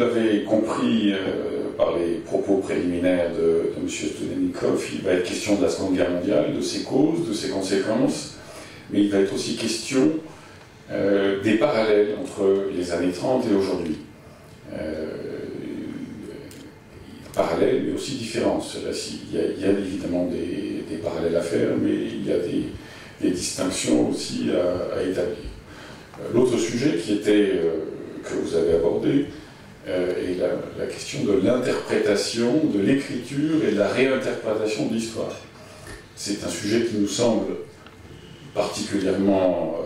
l'avez compris euh, par les propos préliminaires de, M. Studenikov, il va être question de la Seconde Guerre mondiale, de ses causes, de ses conséquences, mais il va être aussi question euh, des parallèles entre les années 30 et aujourd'hui. Euh, parallèles, mais aussi différences. il, y a, évidemment des, parallèles à faire, mais il y a des, distinctions aussi à, établir. L'autre sujet qui était, que vous avez abordé, euh, est la, la, de l'interprétation, de l'écriture et de la réinterprétation de l'histoire. C'est un sujet qui nous semble particulièrement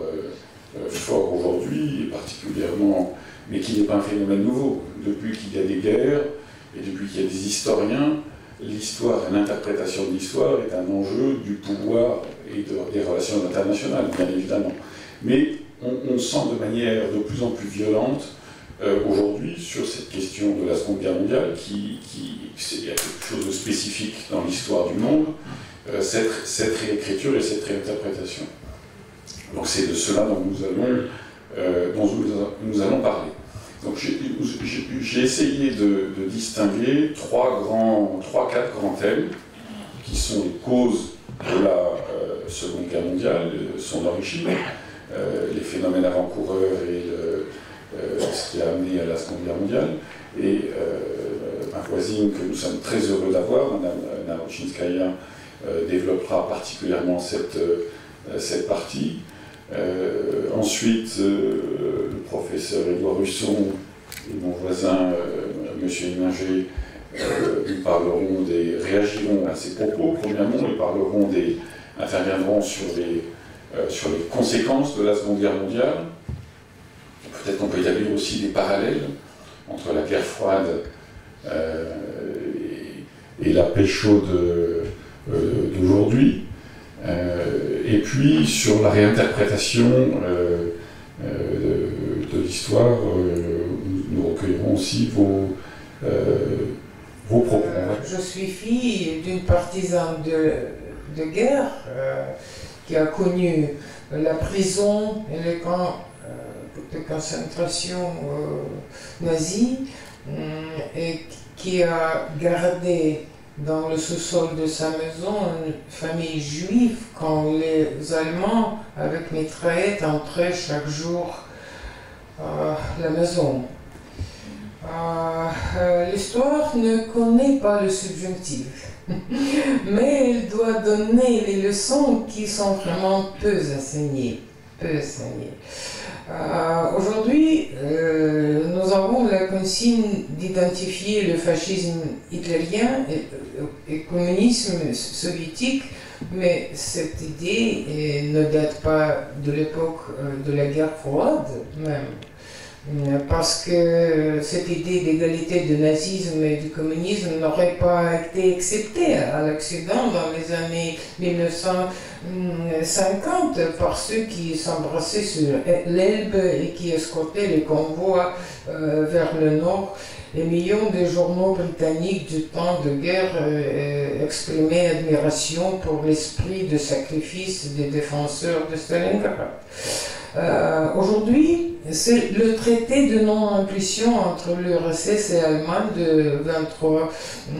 euh, fort aujourd'hui, particulièrement, mais qui n'est pas un phénomène nouveau. Depuis qu'il y a des guerres et depuis qu'il y a des historiens, l'histoire et l'interprétation de l'histoire est un enjeu du pouvoir et de, des relations internationales, bien évidemment. Mais on, sent de manière de plus en plus violente euh, aujourd'hui sur cette question de la Seconde Guerre mondiale, qui, qui a quelque chose de spécifique dans l'histoire du monde, euh, cette, cette, réécriture et cette réinterprétation. Donc c'est de cela dont nous allons, euh, dont nous, allons parler. Donc j'ai essayé de, distinguer trois, grands, trois, quatre grands thèmes qui sont les causes de la Seconde Guerre mondiale, son origine, les phénomènes avant-coureurs et le, ce qui a amené à la Seconde Guerre mondiale. Et ma voisine que nous sommes très heureux d'avoir, Anna Rochinskaya, développera particulièrement cette, cette partie. Euh, ensuite, euh, le professeur Édouard Russon et mon voisin, euh, M. Héninger, nous parleront des, réagiront à ces propos. Premièrement, ils parleront des, interviendront sur les, sur les conséquences de la Seconde Guerre mondiale. Peut-être qu'on peut établir aussi des parallèles entre la guerre froide et, et, la paix chaude d'aujourd'hui. Euh, et puis sur la réinterprétation euh, euh, de, de l'histoire, nous recueillerons aussi vos, vos propos. je suis fille d'une partisane de, de guerre qui a connu la prison et les camps de concentration euh, nazis et qui a gardé dans le sous-sol de sa maison une famille juive quand les Allemands, avec mitraillettes, entraient chaque jour à la maison. Euh, L'histoire ne connaît pas le subjonctif, mais elle doit donner les leçons qui sont vraiment peu enseignées. Peu enseignées. Euh, Aujourd'hui, euh, nous avons la consigne d'identifier le fascisme hitlérien et, et, communisme soviétique, mais cette idée euh, ne date pas de l'époque euh, de la guerre froide même parce que cette idée d'égalité du nazisme et du communisme n'aurait pas été acceptée à l'Occident dans les années 1950 par ceux qui s'embrassaient sur l'Elbe et qui escortaient les convois euh, vers le nord. Les millions de journaux britanniques du temps de guerre euh, exprimaient admiration pour l'esprit de sacrifice des défenseurs de Stalingrad. Euh, Aujourd'hui, c'est le traité de non-inclusion entre l'URSS et l'Allemagne de 23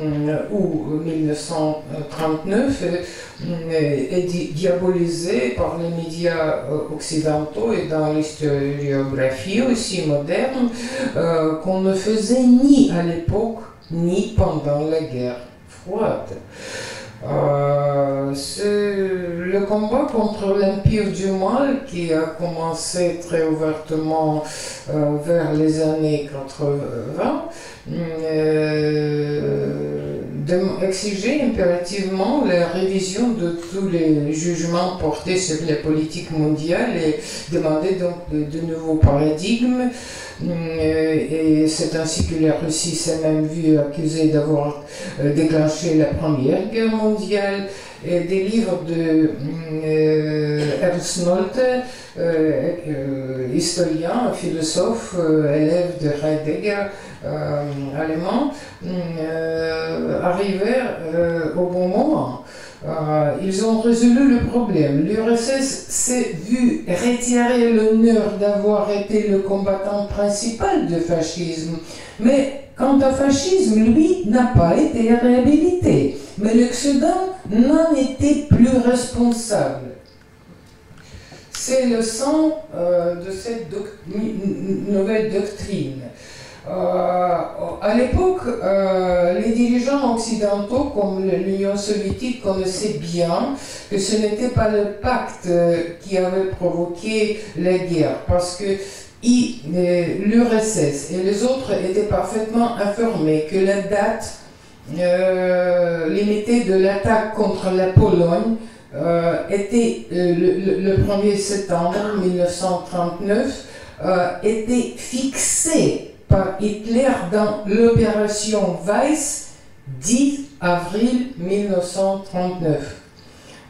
euh, août 1939 euh, est diabolisé par les médias euh, occidentaux et dans l'historiographie aussi moderne euh, qu'on ne faisait ni à l'époque ni pendant la guerre froide. Euh, c'est le combat contre l'empire du mal qui a commencé très ouvertement euh, vers les années 80 euh, exiger impérativement la révision de tous les jugements portés sur la politique mondiale et demander donc de, de nouveaux paradigmes. Et c'est ainsi que la Russie s'est même vue accusée d'avoir déclenché la Première Guerre mondiale. Et des livres de euh, Ernst Nolte, euh, euh, historien, philosophe, élève de Heidegger, allemand, arrivèrent au bon moment. Euh, ils ont résolu le problème. L'URSS s'est vu retirer l'honneur d'avoir été le combattant principal du fascisme. Mais quant au fascisme, lui n'a pas été réhabilité. Mais l'Occident n'en était plus responsable. C'est le sens euh, de cette nouvelle doctrine. Euh, à l'époque, euh, les dirigeants occidentaux, comme l'Union soviétique, connaissaient bien que ce n'était pas le pacte qui avait provoqué la guerre, parce que l'URSS et les autres étaient parfaitement informés que la date euh, de l'attaque contre la Pologne était le, 1er septembre 1939, était fixée par Hitler dans l'opération Weiss 10 avril 1939.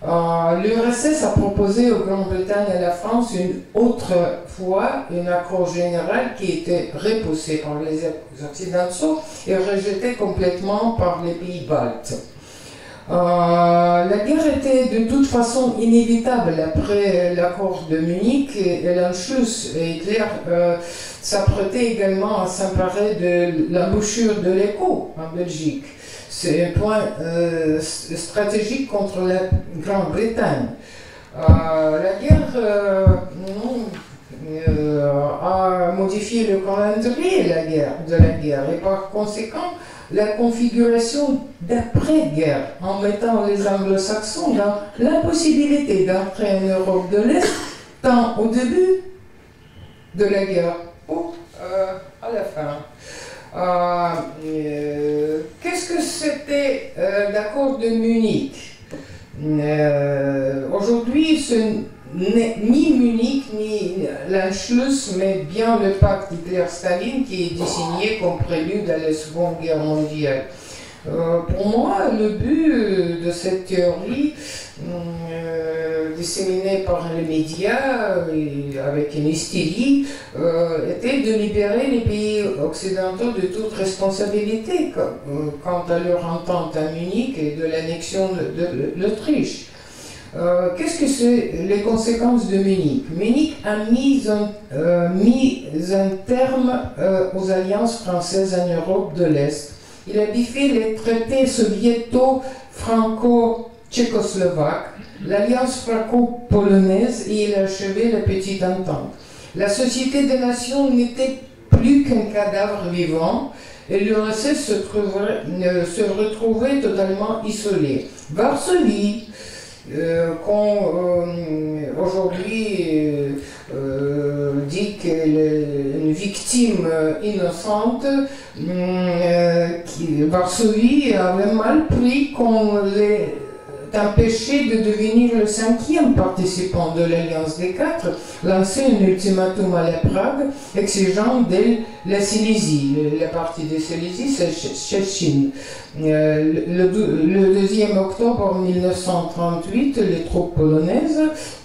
Euh, L'URSS a proposé aux Grande-Bretagne et à la France une autre fois un accord général qui était repoussé par les Occidentaux et rejeté complètement par les pays baltes. Euh, la guerre était de toute façon inévitable après l'accord de Munich et, l'Anschluss. Et Hitler euh, s'apprêtait également à s'emparer de l'embouchure de l'Écho en Belgique. C'est un point euh, stratégique contre la Grande-Bretagne. la guerre a modifié le calendrier de la guerre, de la guerre et par conséquent la configuration d'après-guerre en mettant les anglo-saxons dans l'impossibilité d'entrer en Europe de l'Est, tant au début de la guerre ou euh, à la fin. Euh, euh, qu'est-ce que c'était l'accord de Munich? Aujourd'hui, ce ni Munich ni l'Anschluss, mais bien le pacte Hitler-Staline qui est désigné comme prélude à la Seconde Guerre mondiale. Euh, pour moi, le but de cette théorie, euh, disséminée par les médias avec une hystérie, euh, était de libérer les pays occidentaux de toute responsabilité quant à leur entente à Munich et de l'annexion de l'Autriche. Euh, qu'est-ce que c'est les conséquences de Munich? Munich a mis un, euh, mis un terme euh, aux alliances françaises en Europe de l'Est. Il a biffé les traités soviéto-franco-tchécoslovaques, l'alliance franco-polonaise et il a achevé la petite entente. La Société des Nations n'était plus qu'un cadavre vivant et l'URSS se, se retrouvait totalement isolé. Varsovie, euh, qu'on euh, aujourd'hui euh, dit qu'elle est une victime innocente, qui, Varsovie avait mal pris qu'on l'ait empêché de devenir le cinquième participant de l'Alliance des quatre, lancer un ultimatum à la Prague exigeant de la Silésie. La partie de Silésie, c'est Chechine. Euh, le, 2 octobre 1938, les troupes polonaises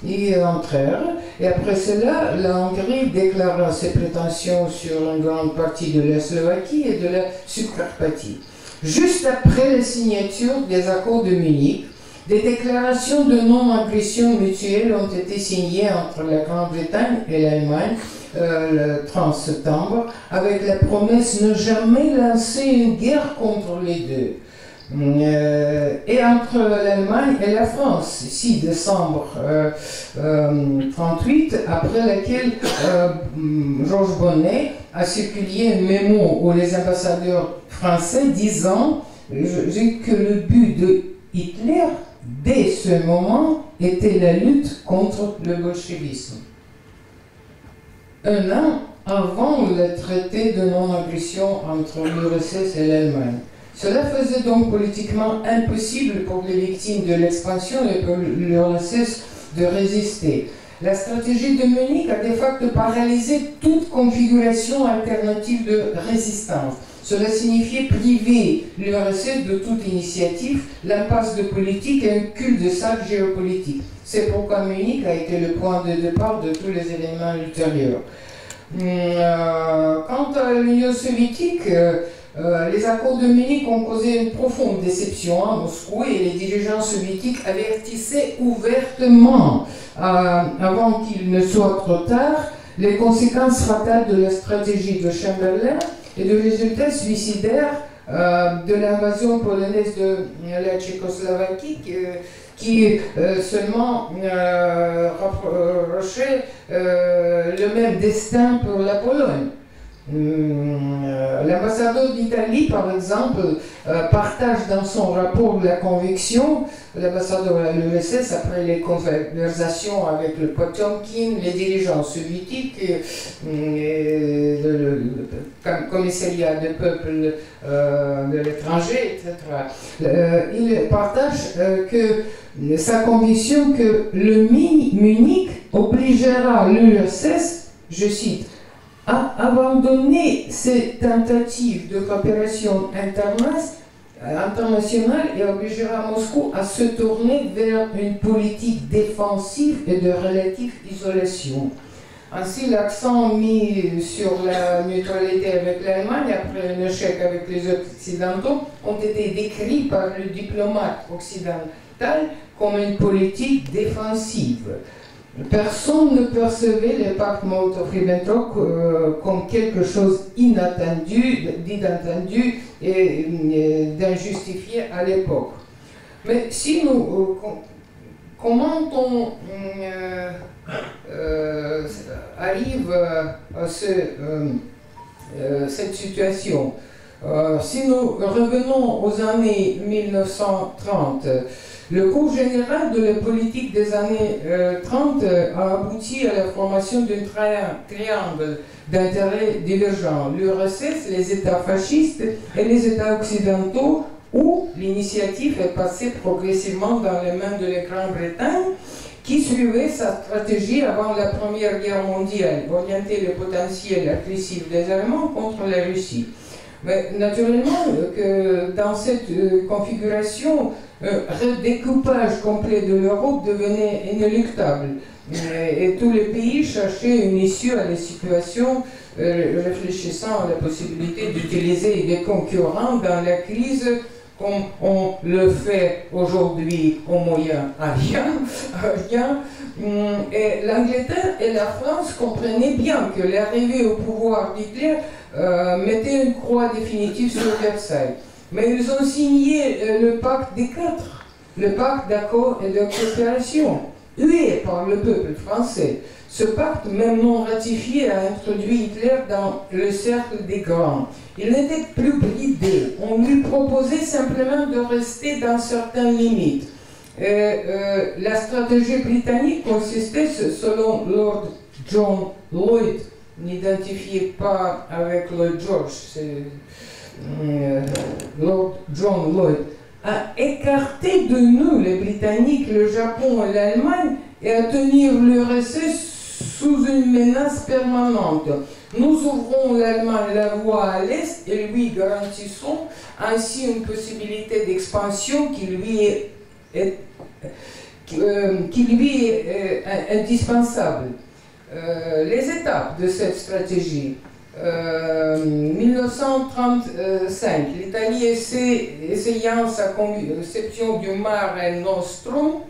y entrèrent. Et après cela, la Hongrie déclara ses prétentions sur une grande partie de la Slovaquie et de la Subcarpathie. Juste après la signature des accords de Munich, des déclarations de non-agression mutuelle ont été signées entre la Grande-Bretagne et l'Allemagne euh, le 30 septembre, avec la promesse de ne jamais lancer une guerre contre les deux. Euh, et entre l'Allemagne et la France, 6 décembre 1938, euh, après laquelle Georges Bonnet a circulé un mémo aux les ambassadeurs français disant que le but de Hitler dès ce moment, était la lutte contre le bolchevisme. Un an avant le traité de non-agression entre l'URSS et l'Allemagne. Cela faisait donc politiquement impossible pour les victimes de l'expansion et pour l'URSS de résister. La stratégie de Munich a de facto paralysé toute configuration alternative de résistance. Cela signifiait priver l'URSS de toute initiative, l'impasse de politique et un cul de sac géopolitique. C'est pourquoi Munich a été le point de départ de tous les éléments ultérieurs. Hum, euh, quant à l'Union soviétique, euh, les accords de Munich ont causé une profonde déception à Moscou et les dirigeants soviétiques avertissaient ouvertement, avant qu'il ne soit trop tard, les conséquences fatales de la stratégie de Chamberlain et de résultats suicidaires de l'invasion polonaise de la Tchécoslovaquie qui euh, seulement euh, rapprochait euh, le même destin pour la Pologne. Hum, l'ambassadeur d'Italie, par exemple, partage dans son rapport la conviction, l'ambassadeur de l'USS, après les conversations avec le Potemkin, les dirigeants soviétiques, le, commissariat des peuples de l'étranger, etc., il partage que sa conviction que le Munich obligera l'URSS, je cite, à abandonner ses tentatives de coopération internationale et obligera Moscou à se tourner vers une politique défensive et de relative isolation. Ainsi, l'accent mis sur la neutralité avec l'Allemagne après un échec avec les Occidentaux ont été décrits par le diplomate occidental comme une politique défensive. Personne ne percevait le pacte Molotov-Ribbentrop euh, comme quelque chose inattendu, d'inattendu et, d'injustifié à l'époque. Mais si nous euh, commentons euh, arrive à cette situation, si nous revenons aux années 1930, le cours général de la politique des années 30 euh, a abouti à la formation d'un triangle d'intérêts divergents, l'URSS, les États fascistes et les États occidentaux, où l'initiative est passée progressivement dans les mains de la Grande-Bretagne, qui suivait sa stratégie avant la Première Guerre mondiale, orienter le potentiel agressif des Allemands contre la Russie. Mais naturellement, que dans cette euh, configuration, un redécoupage complet de l'Europe devenait inéluctable. Et, tous les pays cherchaient une issue à la situation, euh, réfléchissant à la possibilité d'utiliser des concurrents dans la crise comme on le fait aujourd'hui au Moyen-Orient. Et l'Angleterre et la France comprenaient bien que l'arrivée au pouvoir d'Hitler euh, mettait une croix définitive sur Versailles. Mais ils ont signé euh, le pacte des quatre, le pacte d'accord et de coopération, hué par le peuple français. Ce pacte, même non ratifié, a introduit Hitler dans le cercle des grands. Il n'était plus bridé. On lui proposait simplement de rester dans certaines limites. Euh, la stratégie britannique consistait, selon Lord John Lloyd, n'identifié pas avec Lloyd George, euh, Lord John Lloyd, à écarter de nous, les Britanniques, le Japon et l'Allemagne, et à tenir l'URSS sous une menace permanente. Nous ouvrons l'Allemagne la voie à l'Est et lui garantissons ainsi une possibilité d'expansion qui lui est, euh, qui lui est euh, indispensable. les étapes de cette stratégie. 1935, euh, l'Italie essayant sa conception du Mare Nostrum,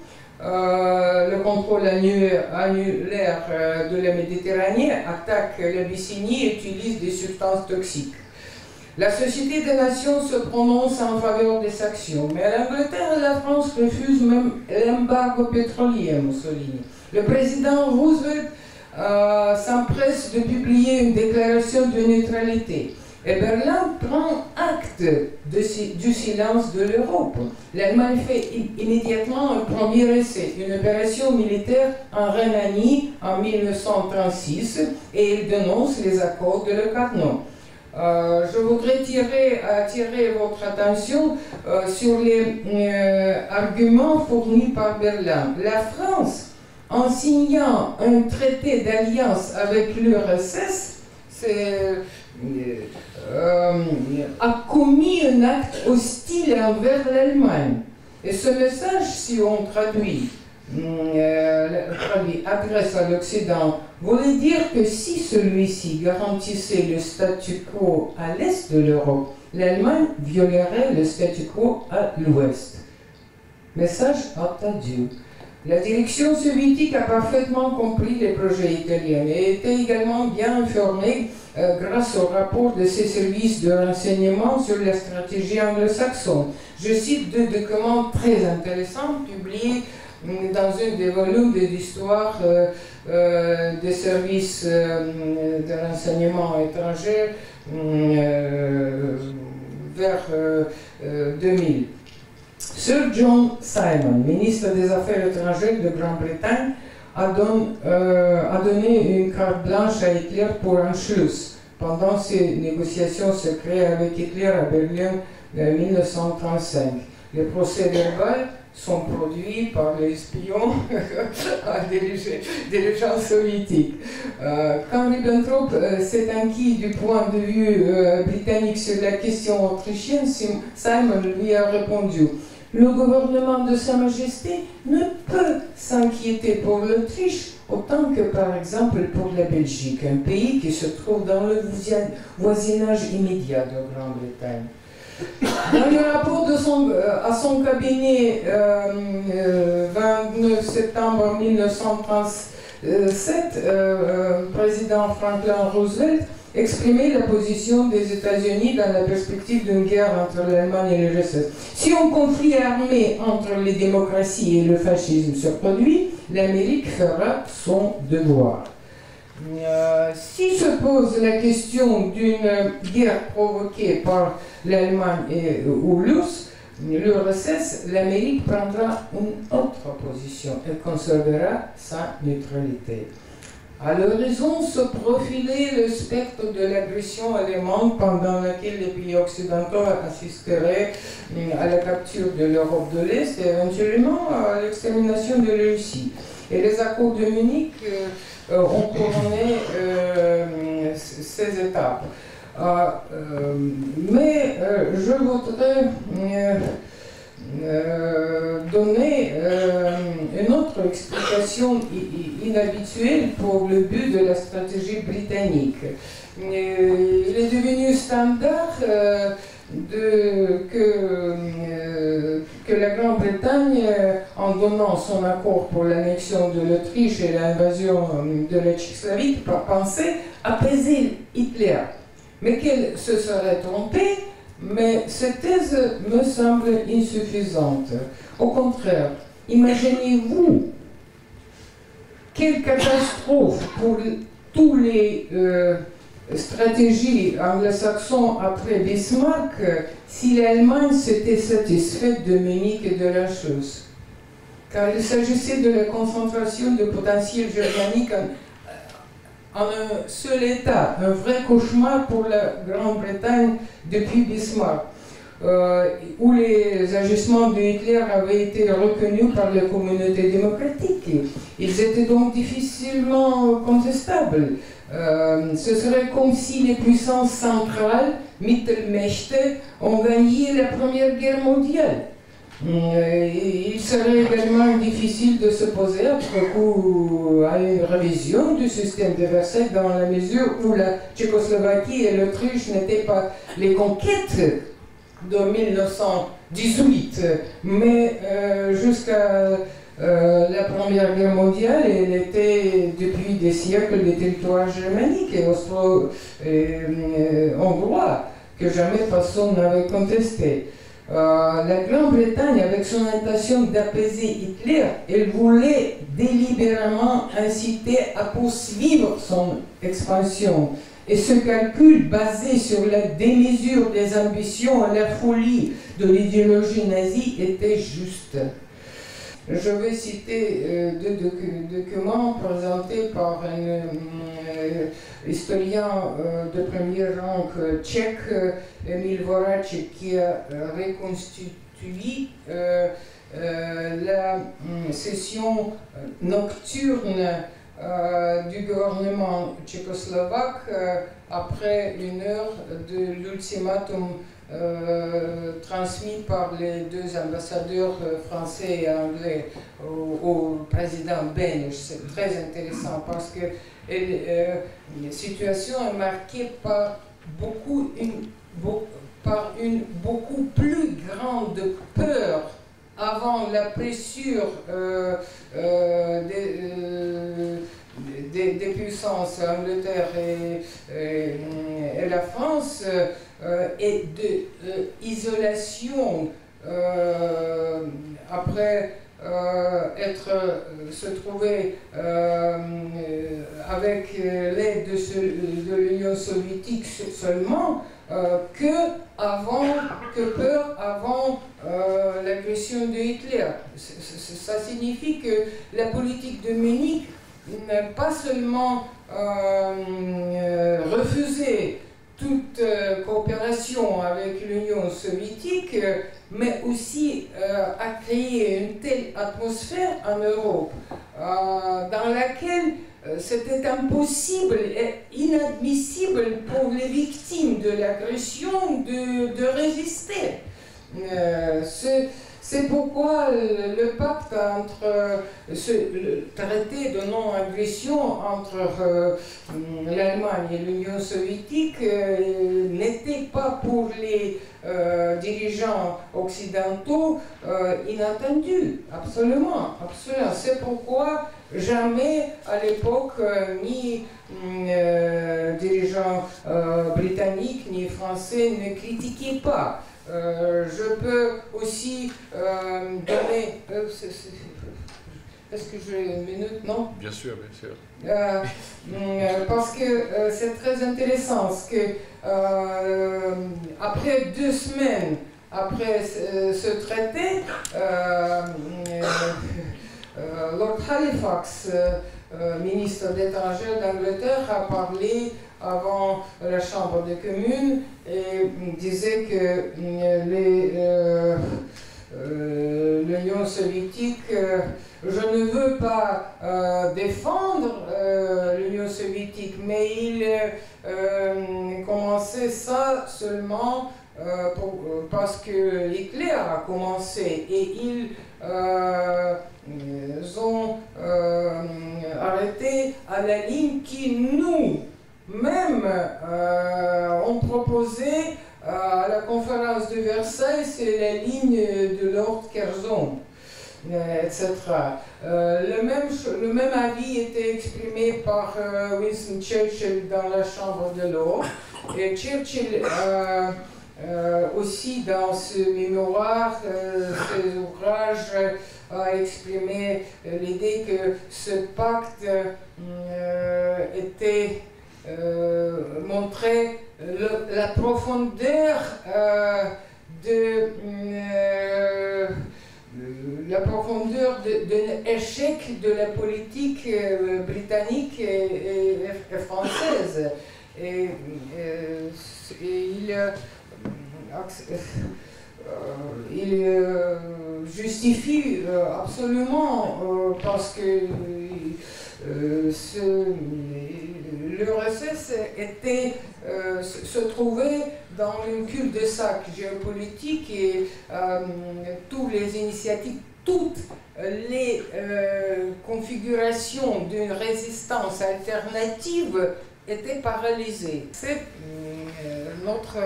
euh, le contrôle annulaire euh, de la Méditerranée attaque l'Abyssinie et utilise des substances toxiques. La Société des Nations se prononce en faveur des sanctions, mais l'Angleterre et la France refusent même l'embargo pétrolier, Mussolini. Le président Roosevelt euh, s'empresse de publier une déclaration de neutralité. Et Berlin prend acte du silence de l'Europe. L'Allemagne fait immédiatement un premier essai, une opération militaire en Rhénanie en 1936, et il dénonce les accords de Locarno. Euh, je voudrais tirer, attirer votre attention euh, sur les euh, arguments fournis par Berlin. La France en signant un traité d'alliance avec l'URSS, euh, a commis un acte hostile envers l'Allemagne. Et ce message, si on traduit, euh, traduit adresse à l'Occident, voulait dire que si celui-ci garantissait le statu quo à l'est de l'Europe, l'Allemagne violerait le statu quo à l'ouest. Message attendu. La direction soviétique a parfaitement compris les projets italiens et était également bien informée euh, grâce au rapport de ses services de renseignement sur la stratégie anglo-saxonne. Je cite deux documents très intéressants publiés mm, dans un des volumes de l'histoire euh, euh, des services de renseignement étrangers mm, vers 2000. Sir John Simon, ministre des Affaires étrangères de Grande-Bretagne, a, euh, a, donné une carte blanche à Hitler pour un Schluss pendant ses négociations secrètes avec Hitler à Berlin en 1935. Les procès verbaux sont produits par les espions des gens soviétiques. Euh, quand Ribbentrop euh, s'est inquiet du point de vue britannique sur la question autrichienne, Simon lui a répondu le gouvernement de Sa Majesté ne peut s'inquiéter pour l'Autriche autant que par exemple pour la Belgique, un pays qui se trouve dans le voisinage immédiat de Grande-Bretagne. Dans le rapport de son, euh, à son cabinet euh, 29 euh, septembre 1937, euh, président Franklin Roosevelt exprimer la position des États-Unis dans la perspective d'une guerre entre l'Allemagne et l'URSS. Si un conflit armé entre les démocraties et le fascisme se produit, l'Amérique fera son devoir. Euh, si se pose la question d'une guerre provoquée par l'Allemagne ou l'URSS, l'Amérique prendra une autre position et conservera sa neutralité. À l'horizon se profilait le spectre de l'agression allemande pendant laquelle les pays occidentaux assisteraient euh, à la capture de l'Europe de l'Est et éventuellement à l'extermination de la Russie. Et les accords de Munich euh, euh, ont couronné ces étapes. mais je voudrais euh, donner euh, une autre explication inhabituelle pour le but de la stratégie britannique. Euh, il est devenu standard de, que, la Grande-Bretagne, en donnant son accord pour l'annexion de l'Autriche et l'invasion de la Tchécoslovaquie, pensait apaiser Hitler, mais qu'elle se serait trompée mais cette thèse me semble insuffisante. Au contraire, imaginez-vous quelle catastrophe pour tous les euh, stratégies anglo-saxons après Bismarck si l'Allemagne s'était satisfaite de Munich et de la chose. Car il s'agissait de la concentration de potentiel germanique en un seul État, un vrai cauchemar pour la Grande-Bretagne depuis Bismarck, euh, où les agissements de Hitler avaient été reconnus par la communauté démocratique. Ils étaient donc difficilement contestables. Euh, ce serait comme si les puissances centrales, Mittelmächte, ont gagné la Première Guerre mondiale. Euh, il serait également difficile de se poser à une révision du système de Versailles dans la mesure où la Tchécoslovaquie et l'Autriche n'étaient pas les conquêtes de 1918, mais euh, jusqu'à euh, la Première Guerre mondiale, elle était depuis des siècles des territoires germaniques et austro-hongrois que jamais personne n'avait contesté. Euh, la Grande-Bretagne, avec son intention d'apaiser Hitler, elle voulait délibérément inciter à poursuivre son expansion. Et ce calcul basé sur la démesure des ambitions et la folie de l'idéologie nazie était juste. Je vais citer euh, deux documents présentés par un euh, historien euh, de premier rang tchèque, Emil Vorac, qui a reconstitué la session nocturne du gouvernement tchécoslovaque après une heure de l'ultimatum euh, transmis par les deux ambassadeurs euh, français et anglais au, président Bench. C'est très intéressant parce que euh, la situation est marquée par beaucoup une par une beaucoup plus grande peur avant la pressure euh, euh, des, puissances, Angleterre et, la France, et de isolation après être, se trouver avec l'aide de, l'Union soviétique seulement, euh, que, avant, que peur avant euh, l'agression de Hitler. ça signifie que la politique de Munich pas seulement euh, refusé toute coopération avec l'Union soviétique, mais aussi a créé une telle atmosphère en Europe dans laquelle euh, c'était impossible et inadmissible pour les victimes de l'agression de, de, résister. Euh, c'est pourquoi le, pacte entre ce, le traité de non-agression entre euh, l'Allemagne et l'Union soviétique n'était pas pour les dirigeants occidentaux inattendu, absolument. C'est pourquoi Jamais à l'époque, euh, ni euh, dirigeants euh, britanniques ni français ne critiquaient pas. Je peux aussi donner. Est-ce que j'ai une minute Non? Bien sûr, bien sûr. parce que c'est très intéressant, que après deux semaines après ce traité, euh, Lord Halifax, euh, euh, ministre d'étrangers d'Angleterre, a parlé avant la Chambre des communes et disait que l'Union soviétique, je ne veux pas défendre l'Union soviétique, mais il commençait ça seulement parce que Hitler a commencé et il ont euh, arrêté à la ligne qui nous, même, euh, ont proposé à la conférence de Versailles, c'est la ligne de Lord Curzon, etc. Euh, le, même, le même avis était exprimé par Winston Churchill dans la Chambre de l'Eau. Et Churchill aussi dans ce mémoire, ses ouvrages, a exprimé euh, l'idée que ce pacte euh, était euh, montrait la profondeur de la profondeur de, l'échec de la politique britannique et, française. Et, il euh, euh, justifie euh, absolument parce que l'URSS était, se trouvait dans une cul-de-sac géopolitique et toutes les initiatives, toutes les configurations d'une résistance alternative étaient paralysées. C'est notre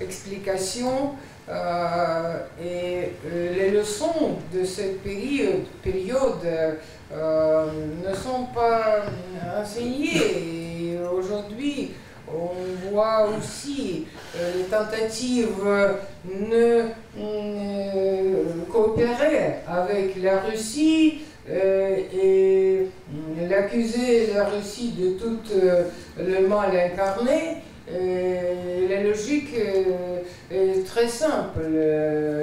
explication euh, et euh, les leçons de cette période euh, ne sont pas enseignées. Aujourd'hui, on voit aussi les tentatives de coopérer avec la Russie et l'accuser la Russie de tout le mal incarné. La logique est très simple.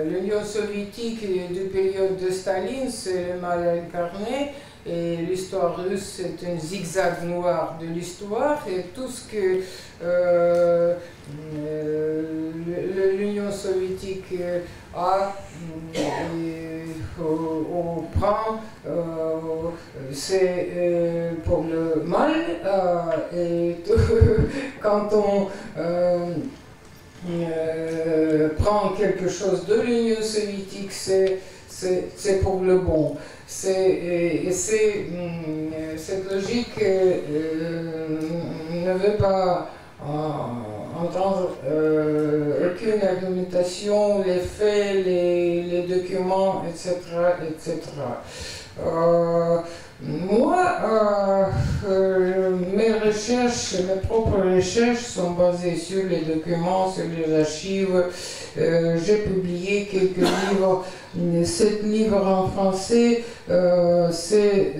L'Union soviétique du période de Staline, c'est le mal incarné. Et l'histoire russe, c'est un zigzag noir de l'histoire. Et tout ce que euh, l'Union soviétique a, on prend, c'est pour le mal. et quand on euh, prendre quelque chose de l'Union soviétique, c'est pour le bon. Et, c'est cette logique euh, ne veut pas entendre aucune argumentation, les faits, les, documents, etc. etc. Moi, euh, euh, mes recherches, mes propres recherches sont basées sur les documents, sur les archives. Euh, j'ai publié quelques livres. Cet livre en français, c'est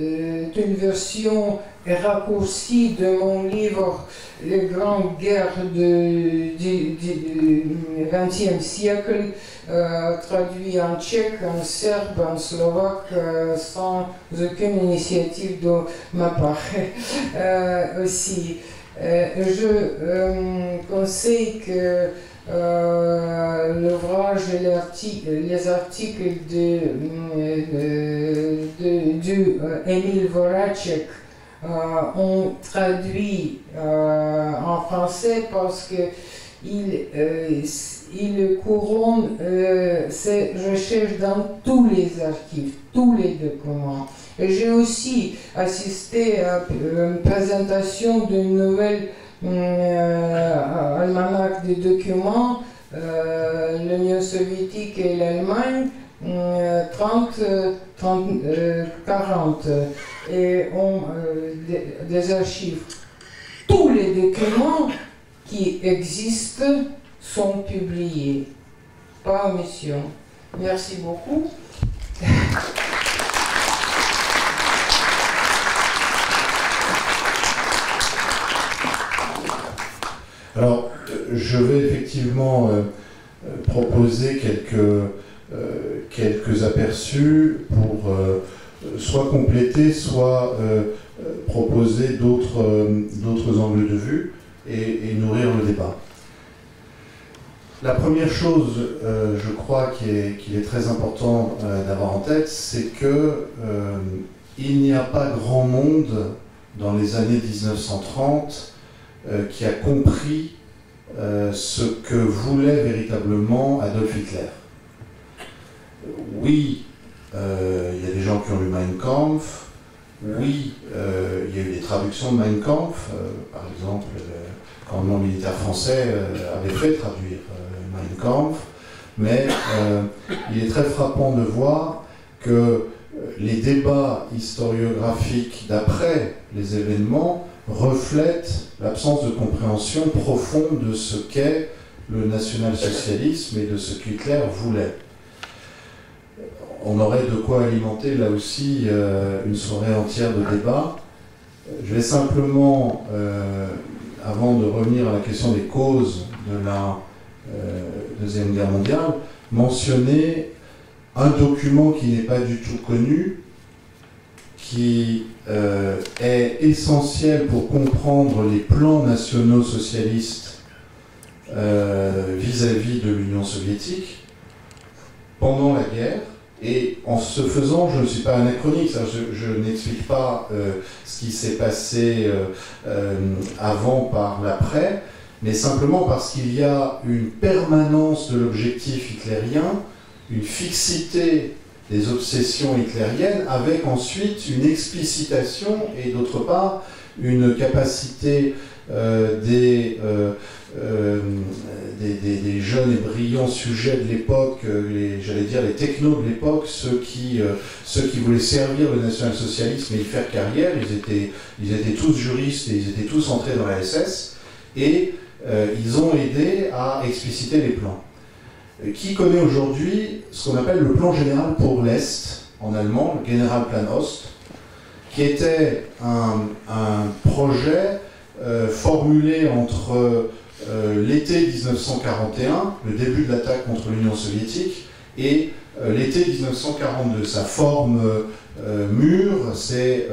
une version raccourcie de mon livre Les grandes guerres du XXe siècle. Euh, traduit en tchèque, en serbe, en slovaque, euh, sans aucune initiative de ma part euh, aussi. je conseille que l'ouvrage et les articles de, de, de, Emile Voracek ont traduit en français parce que il, il couronne euh, ses recherches dans tous les archives, tous les documents. J'ai aussi assisté à une présentation d'une nouvelle euh, almanach de documents, euh, l'Union soviétique et l'Allemagne, 30, 30 40, et ont des, des archives. Tous les documents qui existent sont publiés par mission. Merci beaucoup. Alors, je vais effectivement euh, proposer quelques, euh, quelques aperçus pour euh, soit compléter, soit proposer d'autres angles de vue et nourrir le débat. La première chose, euh, je crois, qu'il est, très important euh, d'avoir en tête, c'est que euh, n'y a pas grand monde dans les années 1930 qui a compris ce que voulait véritablement Adolf Hitler. Oui, il y a des gens qui ont lu Mein Kampf. Oui, il y a eu des traductions de Mein Kampf. par exemple, quand le militaire français avait fait traduire mais euh, il est très frappant de voir que euh, les débats historiographiques d'après les événements reflètent l'absence de compréhension profonde de ce qu'est le national-socialisme et de ce qu'Hitler voulait. On aurait de quoi alimenter là aussi euh, une soirée entière de débat. Je vais simplement, avant de revenir à la question des causes de la euh, Deuxième Guerre mondiale, mentionner un document qui n'est pas du tout connu, qui euh, est essentiel pour comprendre les plans nationaux socialistes euh, vis-à-vis de l'Union soviétique pendant la guerre. Et en ce faisant, je ne suis pas anachronique, je, n'explique pas ce qui s'est passé avant par l'après, mais simplement parce qu'il y a une permanence de l'objectif hitlérien, une fixité des obsessions hitlériennes, avec ensuite une explicitation et d'autre part une capacité euh, euh, euh, des, jeunes et brillants sujets de l'époque, j'allais dire les technos de l'époque, ceux, qui ceux qui voulaient servir le national-socialisme et y faire carrière, ils étaient, ils étaient tous juristes et ils étaient tous entrés dans la SS, et euh, ils ont aidé à expliciter les plans. Euh, qui connaît aujourd'hui ce qu'on appelle le plan général pour l'Est, en allemand, le Generalplan Ost, qui était un, projet euh, formulé entre l'été 1941, le début de l'attaque contre l'Union soviétique, et l'été 1942. Sa forme mûre, c'est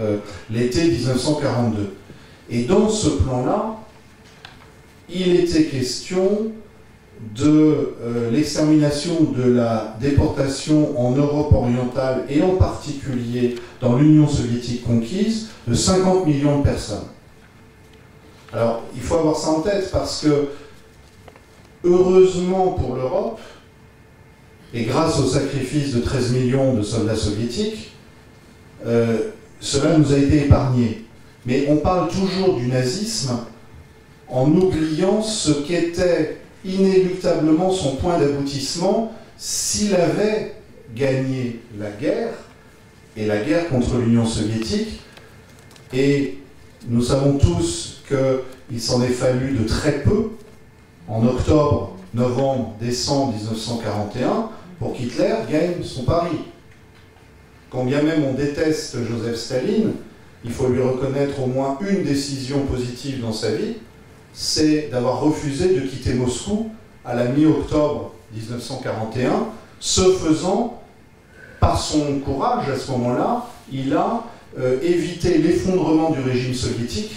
l'été 1942. Et dans ce plan-là, il était question de euh, l'extermination de la déportation en Europe orientale et en particulier dans l'Union soviétique conquise de 50 millions de personnes. Alors, il faut avoir ça en tête parce que, heureusement pour l'Europe, et grâce au sacrifice de 13 millions de soldats soviétiques, euh, cela nous a été épargné. Mais on parle toujours du nazisme en oubliant ce qu'était inéluctablement son point d'aboutissement s'il avait gagné la guerre, et la guerre contre l'Union soviétique. Et nous savons tous qu'il s'en est fallu de très peu, en octobre, novembre, décembre 1941, pour qu'Hitler gagne son pari. Quand bien même on déteste Joseph Staline, il faut lui reconnaître au moins une décision positive dans sa vie, c'est d'avoir refusé de quitter Moscou à la mi-octobre 1941. Ce faisant, par son courage à ce moment-là, il a euh, évité l'effondrement du régime soviétique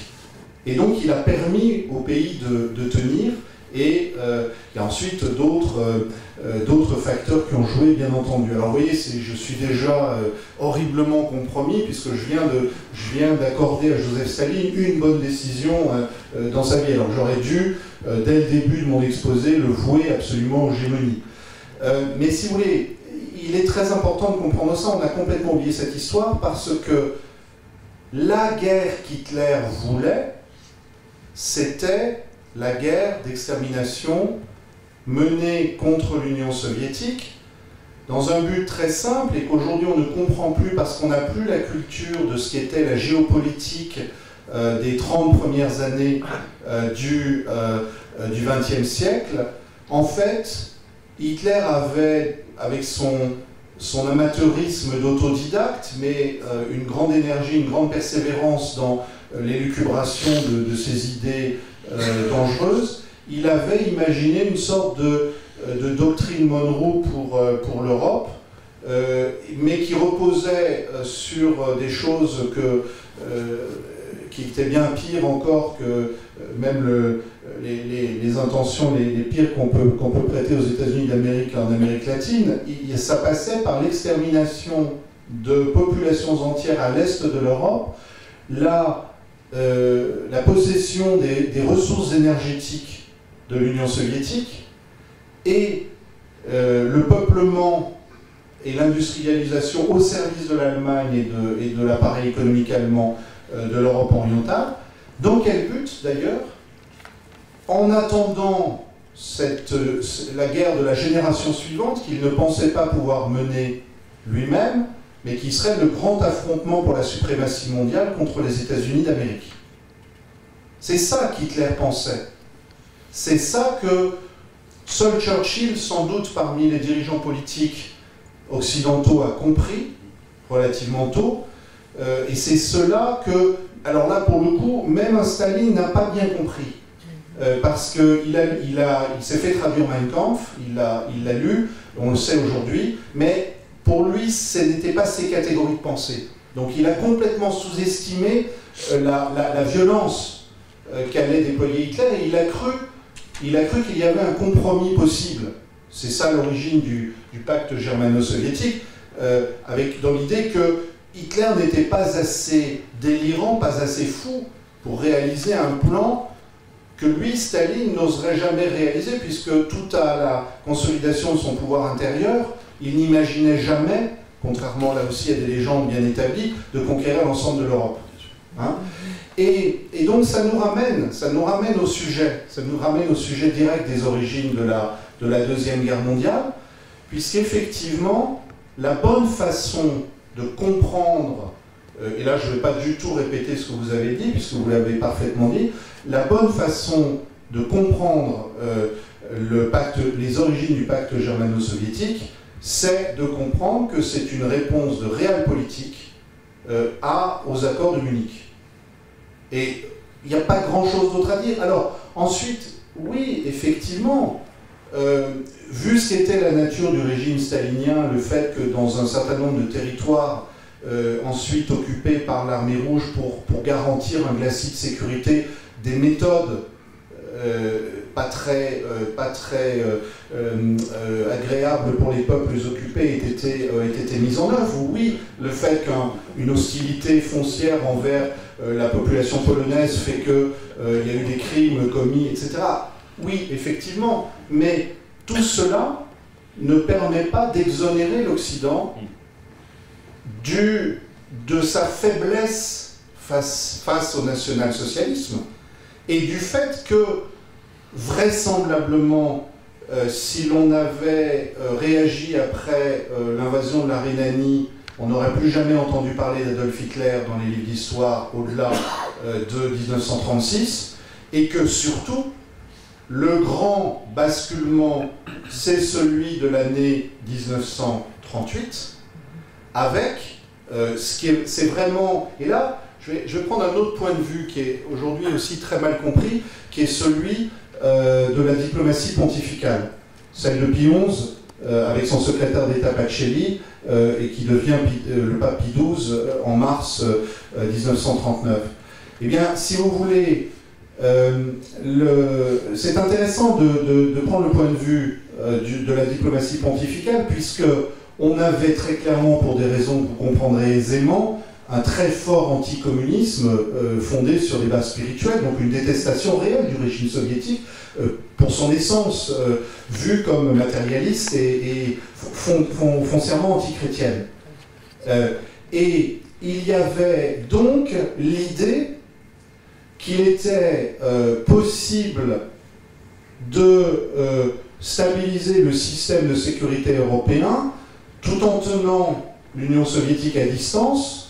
et donc il a permis au pays de tenir et euh, il y a ensuite d'autres euh, euh, d'autres facteurs qui ont joué, bien entendu. Alors vous voyez, je suis déjà horriblement compromis, puisque je viens, de, je viens d'accorder à Joseph Staline une bonne décision dans sa vie. Alors j'aurais dû, dès le début de mon exposé, le vouer absolument aux gémonies. mais si vous voulez, il est très important de comprendre ça. On a complètement oublié cette histoire parce que la guerre qu'Hitler voulait, c'était la guerre d'extermination menée contre l'Union soviétique dans un but très simple et qu'aujourd'hui on ne comprend plus parce qu'on n'a plus la culture de ce qu'était la géopolitique euh, des 30 premières années euh, du euh, siècle. En fait, Hitler avait, avec son, son amateurisme d'autodidacte, mais une grande énergie, une grande persévérance dans l'élucubration de, de ses idées euh, dangereuse, il avait imaginé une sorte de, euh, doctrine Monroe pour, euh, pour l'Europe, mais qui reposait sur des choses que, qui étaient bien pires encore que même le, les, intentions les, pires qu'on peut, qu'on peut prêter aux États-Unis d'Amérique en Amérique latine. ça passait par l'extermination de populations entières à l'est de l'Europe. Là, euh, la possession des, ressources énergétiques de l'Union soviétique et euh, le peuplement et l'industrialisation au service de l'Allemagne et de, l'appareil économique allemand euh, de l'Europe orientale. Dans quel but d'ailleurs En attendant la guerre de la génération suivante qu'il ne pensait pas pouvoir mener lui-même, mais qui serait le grand affrontement pour la suprématie mondiale contre les États-Unis d'Amérique. C'est ça qu'Hitler pensait. C'est ça que seul Churchill, sans doute parmi les dirigeants politiques occidentaux, a compris relativement tôt. Euh, et c'est cela que, alors là pour le coup, même Staline n'a pas bien compris. Euh, parce qu'il s'est fait traduire Mein Kampf, il l'a lu, on le sait aujourd'hui, mais pour lui, ce n'était pas ses catégories de pensée. Donc il a complètement sous-estimé euh, la, violence euh, qu'allait déployer Hitler et il a cru il a cru qu'il y avait un compromis possible. C'est ça l'origine du, pacte germano-soviétique, euh, avec dans l'idée que Hitler n'était pas assez délirant, pas assez fou pour réaliser un plan que lui, Staline, n'oserait jamais réaliser, puisque tout à la consolidation de son pouvoir intérieur, il n'imaginait jamais, contrairement là aussi à des légendes bien établies, de conquérir l'ensemble de l'Europe. Hein. et, donc ça nous ramène, ça nous ramène au sujet, ça nous ramène au sujet direct des origines de la, de la Deuxième Guerre mondiale, puisqu'effectivement, la bonne façon de comprendre, euh, et là je ne vais pas du tout répéter ce que vous avez dit, puisque vous l'avez parfaitement dit, la bonne façon de comprendre euh, les origines du pacte germano-soviétique, c'est de comprendre que c'est une réponse de réel politique euh, à, aux accords de Munich. Et il n'y a pas grand-chose d'autre à dire. Alors, ensuite, oui, effectivement, euh, vu ce qu'était la nature du régime stalinien, le fait que dans un certain nombre de territoires, euh, ensuite occupés par l'armée rouge pour, garantir un glacis de sécurité, des méthodes pas très, euh, pas très euh, euh, agréable pour les peuples occupés ait été, été mise en œuvre. Oui, le fait qu'une hostilité foncière envers la population polonaise fait qu'il y a eu des crimes commis, etc. Oui, effectivement, mais tout cela ne permet pas d'exonérer l'Occident de sa faiblesse face, face au national-socialisme et du fait que vraisemblablement, euh, si l'on avait euh, réagi après euh, l'invasion de la Rhénanie, on n'aurait plus jamais entendu parler d'Adolf Hitler dans les livres d'histoire au-delà de 1936, et que surtout, le grand basculement, c'est celui de l'année 1938, avec ce qui est, c'est vraiment, et là, je vais, je vais, prendre un autre point de vue qui est aujourd'hui aussi très mal compris, qui est celui de la diplomatie pontificale, celle de Pie XI, euh, avec son secrétaire d'État Pacelli, euh, et qui devient le pape Pie XII en mars 1939. Eh bien, si vous voulez, c'est intéressant de, de, prendre le point de vue de la diplomatie pontificale, puisque on avait très clairement, pour des raisons que vous comprendrez aisément, un très fort anticommunisme euh, fondé sur des bases spirituelles, donc une détestation réelle du régime soviétique euh, pour son essence, euh, vue comme matérialiste et, foncièrement antichrétienne. et il y avait donc l'idée qu'il était possible de stabiliser le système de sécurité européen tout en tenant l'Union soviétique à distance,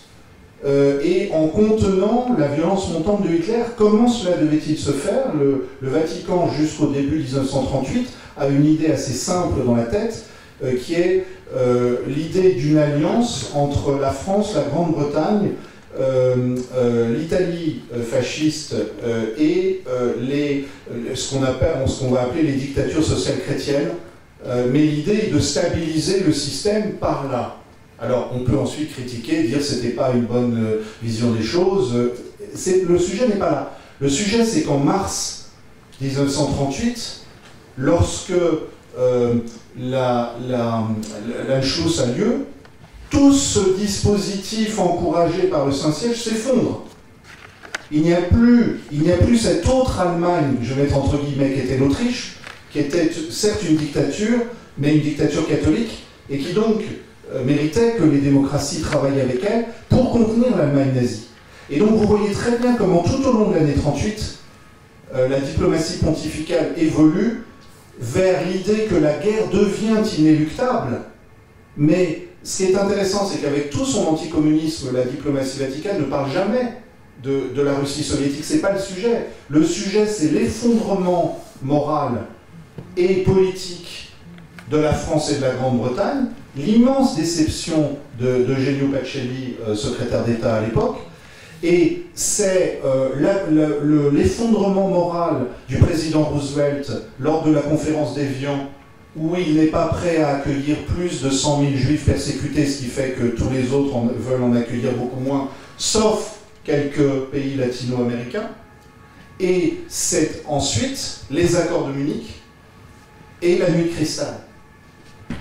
euh, et en contenant la violence montante de Hitler. Comment cela devait-il se faire le, Vatican, jusqu'au début 1938, a une idée assez simple dans la tête, euh, qui est euh, l'idée d'une alliance entre la France, la Grande-Bretagne, l'Italie fasciste et les, ce qu'on va appeler les dictatures sociales chrétiennes. mais l'idée est de stabiliser le système par là. Alors on peut ensuite critiquer, dire n'était pas une bonne euh, vision des choses. Le sujet n'est pas là. Le sujet c'est qu'en mars 1938, lorsque euh, la, l'Anschluss a lieu, tout ce dispositif encouragé par le Saint-Siège s'effondre. Il n'y a plus, il n'y a plus cette autre Allemagne, je vais mettre entre guillemets, qui était l'Autriche, qui était certes une dictature, mais une dictature catholique, et qui donc méritait que les démocraties travaillent avec elle pour contenir l'Allemagne nazie. Et donc vous voyez très bien comment tout au long de l'année 38, euh, la diplomatie pontificale évolue vers l'idée que la guerre devient inéluctable. Mais ce qui est intéressant, c'est qu'avec tout son anticommunisme, la diplomatie vaticane ne parle jamais de, de la Russie soviétique. Ce n'est pas le sujet. Le sujet, c'est l'effondrement moral et politique de la France et de la Grande-Bretagne, l'immense déception de, Genio Pacelli, euh, secrétaire d'État à l'époque, et c'est euh, l'effondrement moral du président Roosevelt lors de la conférence d'Evian, où il n'est pas prêt à accueillir plus de 100 000 juifs persécutés, ce qui fait que tous les autres veulent en accueillir beaucoup moins, sauf quelques pays latino-américains. Et c'est ensuite les accords de Munich et la nuit de cristal.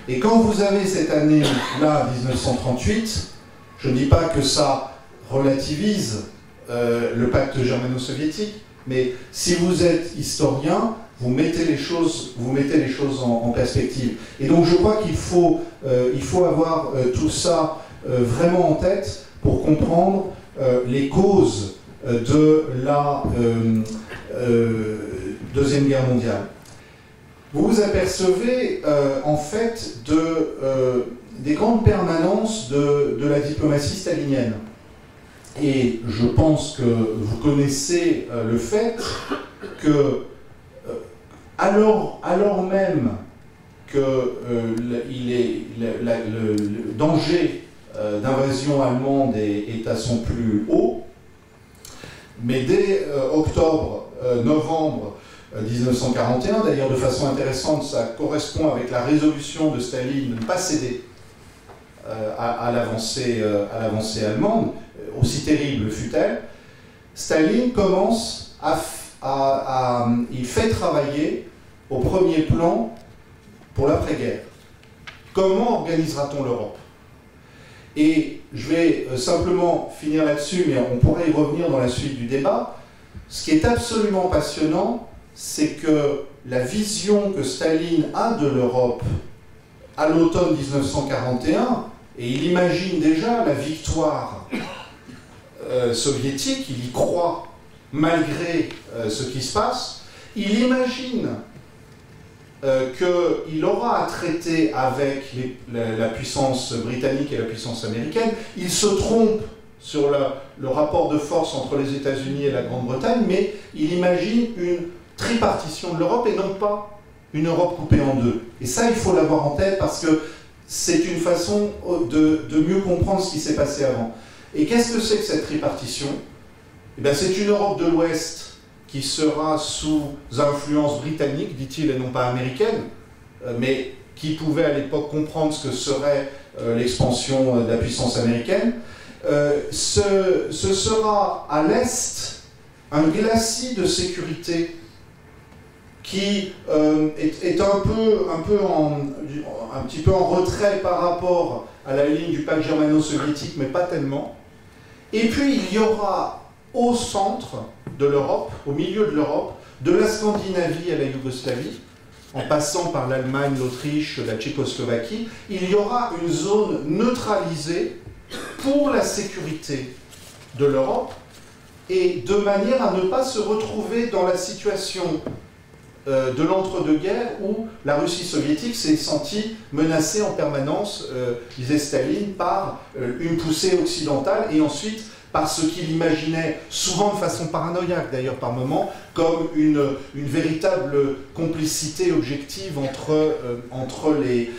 Et quand vous avez cette année-là, 1938, je ne dis pas que ça relativise euh, le pacte germano-soviétique, mais si vous êtes historien, vous mettez les choses, vous mettez les choses en, perspective. Et donc je crois qu'il faut, euh, faut avoir euh, tout ça vraiment en tête pour comprendre les causes de la Deuxième Guerre mondiale vous vous apercevez euh, en fait de, euh, des grandes permanences de, la diplomatie stalinienne. Et je pense que vous connaissez euh, le fait que, alors, alors même que il est, le, danger d'invasion allemande est, à son plus haut, mais dès octobre, novembre 1941. Euh, D'ailleurs, de façon intéressante, ça correspond avec la résolution de Staline de ne pas céder euh, à, à l'avancée allemande, euh, aussi terrible fut-elle. Staline commence à, à, Il fait travailler au premier plan pour l'après-guerre. Comment organisera-t-on l'Europe? Et je vais simplement finir là-dessus, mais on pourrait y revenir dans la suite du débat. Ce qui est absolument passionnant, c'est que la vision que Staline a de l'Europe à l'automne 1941, et il imagine déjà la victoire euh, soviétique, il y croit malgré ce qui se passe. Il imagine qu'il aura à traiter avec la, puissance britannique et la puissance américaine. Il se trompe sur le rapport de force entre les États-Unis et la Grande-Bretagne, mais il imagine une tripartition de l'Europe et non pas une Europe coupée en deux. Et ça, il faut l'avoir en tête parce que c'est une façon de, mieux comprendre ce qui s'est passé avant. Et qu'est-ce que c'est que cette tripartition? Eh C'est une Europe de l'Ouest qui sera sous influence britannique, dit-il, et non pas américaine, euh, mais qui pouvait à l'époque comprendre ce que serait euh, l'expansion de la puissance américaine. Euh, ce, sera à l'Est un glacis de sécurité qui euh, est, un, peu, un, peu un petit peu en retrait par rapport à la ligne du pacte germano-soviétique, mais pas tellement. Et puis il y aura au centre de l'Europe, au milieu de l'Europe, de la Scandinavie à la Yougoslavie, en passant par l'Allemagne, l'Autriche, la Tchécoslovaquie, il y aura une zone neutralisée pour la sécurité de l'Europe et de manière à ne pas se retrouver dans la situation euh, de l'entre-deux-guerres où la Russie soviétique s'est sentie menacée en permanence, euh, disait Staline, par euh, une poussée occidentale et ensuite par ce qu'il imaginait, souvent de façon paranoïaque d'ailleurs par moments, comme une, une véritable complicité objective entre, entre, les,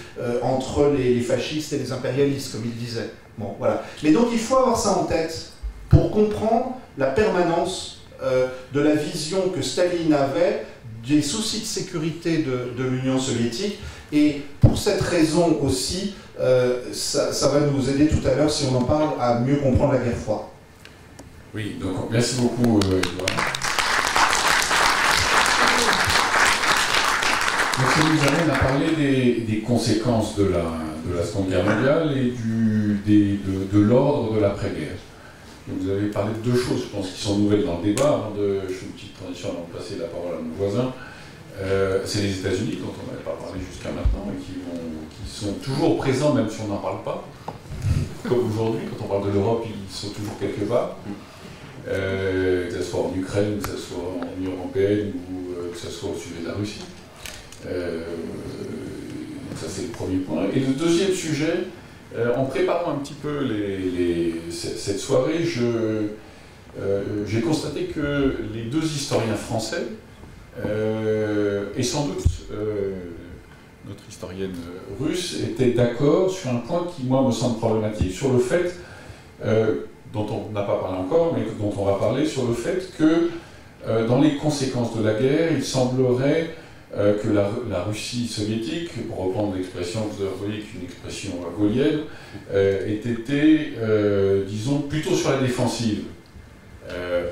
entre les, fascistes et les impérialistes, comme il disait. Bon, voilà. Mais donc il faut avoir ça en tête pour comprendre la permanence de la vision que Staline avait des soucis de sécurité de, l'Union soviétique. Et pour cette raison aussi, euh, ça, va nous aider tout à l'heure, si on en parle, à mieux comprendre la guerre froide. Oui, donc merci beaucoup, euh, Edouard. nous amène à parler des, des, conséquences de la, de la Seconde Guerre mondiale et du, des, de, de l'ordre de l'après-guerre. Vous avez parlé de deux choses, je pense, qui sont nouvelles dans le débat. De, je fais une petite transition avant de passer la parole à mon voisin. Euh, c'est les États-Unis, dont on n'avait pas parlé jusqu'à maintenant, et qui, sont toujours présents, même si on n'en parle pas. Comme aujourd'hui, quand on parle de l'Europe, ils sont toujours quelque part. Euh, que ce soit en Ukraine, que ce soit en Union Européenne, ou euh, que ce soit au sujet de la Russie. ça, c'est le premier point. Et le deuxième sujet, euh, en préparant un petit peu cette soirée, euh, j'ai constaté que les deux historiens français, euh, et sans doute notre historienne russe, étaient d'accord sur un point qui, moi, me semble problématique, sur le fait, dont on n'a pas parlé encore, mais dont on va parler, sur le fait que dans les conséquences de la guerre, il semblerait euh, que la, Russie soviétique, pour reprendre l'expression que vous avez envoyée, qu'une expression gaulienne, euh, ait été, euh, disons, plutôt sur la défensive.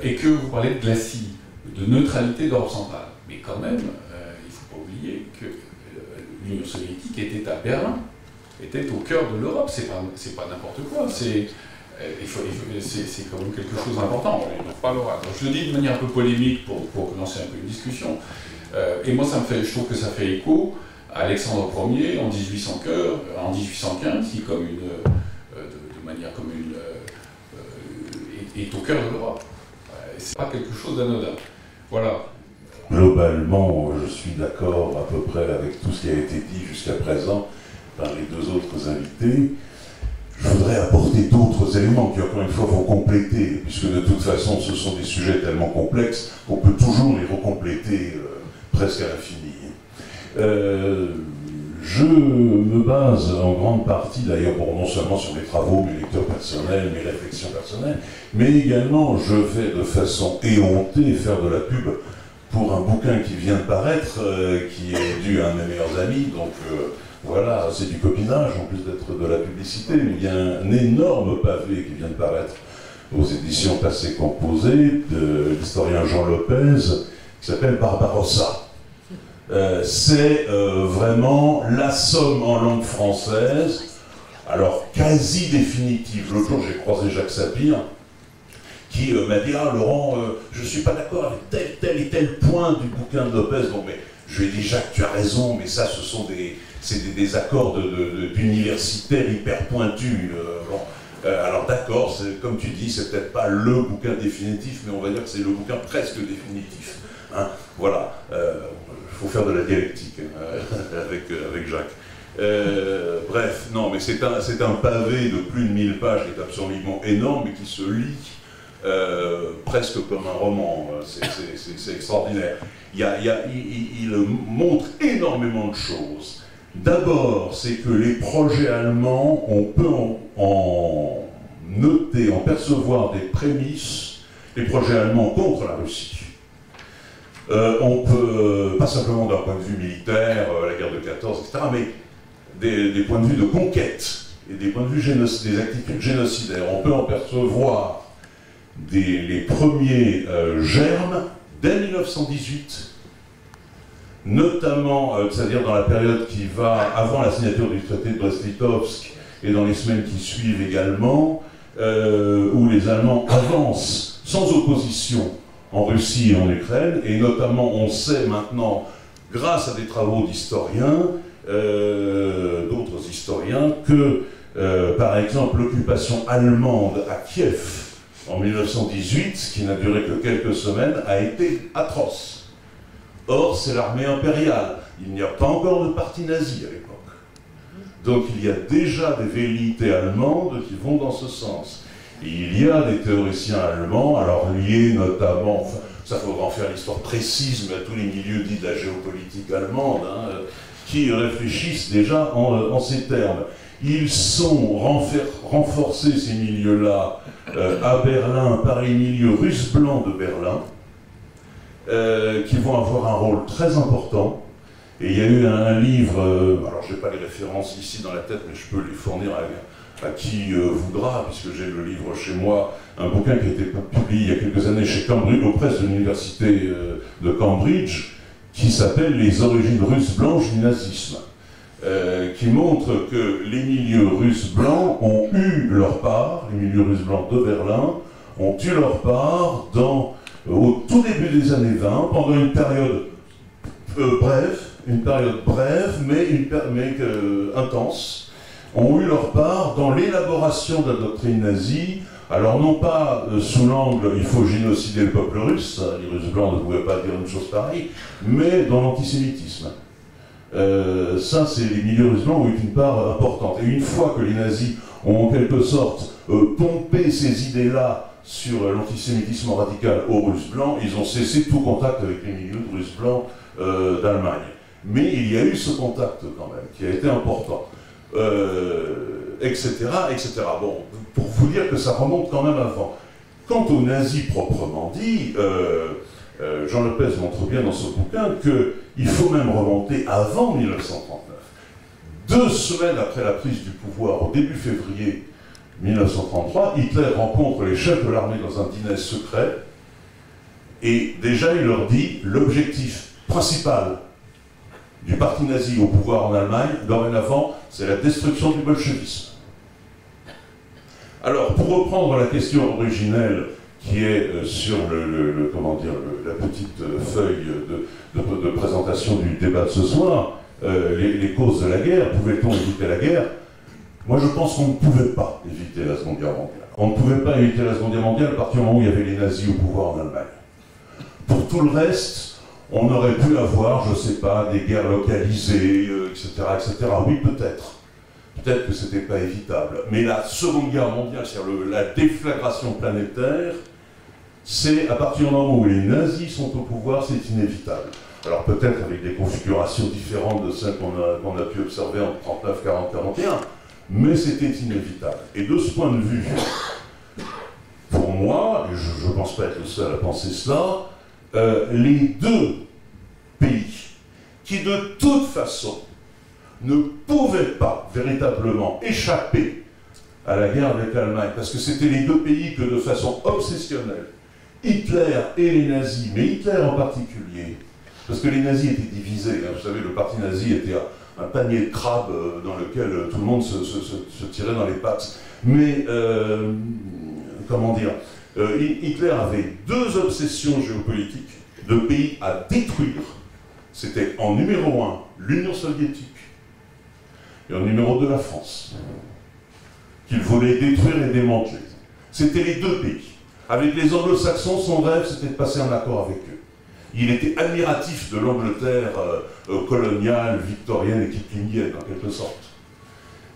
et que vous parlez de glacis, de neutralité d'Europe centrale. Mais quand même, il ne faut pas oublier que l'Union soviétique était à Berlin, était au cœur de l'Europe. C'est pas, pas n'importe quoi. C'est c'est quand même quelque chose d'important. Je le dis de manière un peu polémique pour, pour lancer un peu une discussion. Euh, et moi, ça me fait, je trouve que ça fait écho à Alexandre Ier en, 1815, en 1815 qui, euh, de, manière comme une, euh, est, au cœur de l'Europe. c'est pas quelque chose d'anodin. Voilà. Globalement, je suis d'accord à peu près avec tout ce qui a été dit jusqu'à présent par les deux autres invités. Je voudrais apporter d'autres éléments qui, encore une fois, vont compléter, puisque de toute façon, ce sont des sujets tellement complexes qu'on peut toujours les recompléter presque à l'infini. Euh, je me base en grande partie, d'ailleurs, non seulement sur mes travaux, mes lectures personnelles, mes réflexions personnelles, mais également je vais de façon éhontée faire de la pub pour un bouquin qui vient de paraître, euh, qui est dû à un de mes meilleurs amis, donc euh, voilà, c'est du copinage en plus d'être de la publicité, il y a un énorme pavé qui vient de paraître aux éditions Passé Composé de l'historien Jean Lopez, qui s'appelle Barbarossa. Euh, c'est euh, vraiment la somme en langue française, alors quasi définitive. L'autre jour, j'ai croisé Jacques Sapir, qui euh, m'a dit Ah, Laurent, je ne suis pas d'accord avec tel, tel et tel point du bouquin de Lopez. Donc, mais, je lui ai dit Jacques, tu as raison, mais ça, ce sont des, des, des, accords d'universitaires hyper pointus. Euh, alors d'accord, comme tu dis, c'est peut-être pas le bouquin définitif, mais on va dire que c'est le bouquin presque définitif. Hein. voilà, il faut faire de la dialectique hein, avec, avec Jacques. bref, non, mais c'est un, un pavé de plus de 1000 pages qui est absolument énorme et qui se lit euh, presque comme un roman. C'est extraordinaire. Il, il, montre énormément de choses. D'abord, c'est que les projets allemands, on peut en, noter, en percevoir des prémices, les projets allemands contre la Russie. Euh, on peut, pas simplement d'un point de vue militaire, euh, la guerre de 14, etc., mais des, points de vue de conquête et des points de vue des génocidaires. On peut en percevoir les premiers euh, germes dès 1918, notamment, euh, c'est-à-dire dans la période qui va avant la signature du traité de Brest-Litovsk et dans les semaines qui suivent également, euh, où les Allemands avancent sans opposition en Russie et en Ukraine, et notamment on sait maintenant, grâce à des travaux d'historiens, d'autres historiens, que par exemple l'occupation allemande à Kiev en 1918, qui n'a duré que quelques semaines, a été atroce. Or, c'est l'armée impériale. Il n'y a pas encore de parti nazi à l'époque. Donc il y a déjà des velléités allemandes qui vont dans ce sens. Il y a des théoriciens allemands, alors liés notamment, ça faudra en faire l'histoire précise, mais à tous les milieux dits de la géopolitique allemande, hein, qui réfléchissent déjà en ces termes. Ils sont renforcés, ces milieux-là, euh, à Berlin par les milieux russes blancs de Berlin, euh, qui vont avoir un rôle très important. Et il y a eu un, livre, euh, alors je n'ai pas les références ici dans la tête, mais je peux les fournir à, qui voudra, puisque j'ai le livre chez moi, un bouquin qui a été publié il y a quelques années chez Cambridge, aux presses de l'université de Cambridge, qui s'appelle Les origines russes blanches du nazisme. Euh, qui montre que les milieux russes blancs ont eu leur part, les milieux russes blancs de Berlin, ont eu leur part dans, au tout début des années 20, pendant une période euh, brève, une période brève, mais, une, mais euh, intense, ont eu leur part dans l'élaboration de la doctrine nazie, alors non pas sous l'angle il faut génocider le peuple russe, les Russes blancs ne pouvaient pas dire une chose pareille, mais dans l'antisémitisme. Euh, ça, c'est les milieux russes blancs ont eu une part importante. Et une fois que les nazis ont en quelque sorte euh, pompé ces idées-là sur l'antisémitisme radical aux Russes blancs, ils ont cessé tout contact avec les milieux russes blancs euh, d'Allemagne. Mais il y a eu ce contact quand même, qui a été important, etc., etc. Bon, pour vous dire que ça remonte quand même avant. Quant aux nazis proprement dit, Jean Lopez montre bien dans son bouquin que il faut même remonter avant 1939. Deux semaines après la prise du pouvoir, au début février 1933, Hitler rencontre les chefs de l'armée dans un dîner secret et déjà il leur dit l'objectif principal du parti nazi au pouvoir en Allemagne, dorénavant, c'est la destruction du bolchevisme. Alors, pour reprendre la question originelle qui est euh, sur le, comment dire, la petite euh, feuille de, présentation du débat de ce soir, euh, les, causes de la guerre, pouvait-on éviter la guerre? Moi je pense qu'on ne pouvait pas éviter la Seconde Guerre mondiale. On ne pouvait pas éviter la Seconde Guerre mondiale à partir du moment où il y avait les nazis au pouvoir en Allemagne. Pour tout le reste, on aurait pu avoir, je ne sais pas, des guerres localisées, etc., etc. Oui, peut-être. Peut-être que ce n'était pas évitable. Mais la Seconde Guerre mondiale, c'est-à-dire la déflagration planétaire, c'est à partir du moment où les nazis sont au pouvoir, c'est inévitable. Alors peut-être avec des configurations différentes de celles qu'on a, pu observer en 39, 40, 41, mais c'était inévitable. Et de ce point de vue, pour moi, je ne pense pas être le seul à penser cela, euh, les deux pays qui de toute façon ne pouvaient pas véritablement échapper à la guerre avec l'Allemagne, parce que c'était les deux pays que de façon obsessionnelle, Hitler et les nazis, mais Hitler en particulier, parce que les nazis étaient divisés, hein, vous savez, le parti nazi était un, panier de crabes euh, dans lequel euh, tout le monde se, tirait dans les pattes. Mais, comment dire, Hitler avait deux obsessions géopolitiques, deux pays à détruire. C'était en numéro un l'Union soviétique et en numéro deux la France qu'il voulait détruire et démanteler. C'était les deux pays. Avec les anglo-saxons, son rêve, c'était de passer un accord avec eux. Il était admiratif de l'Angleterre euh, euh, coloniale, victorienne et kiplinienne, en quelque sorte.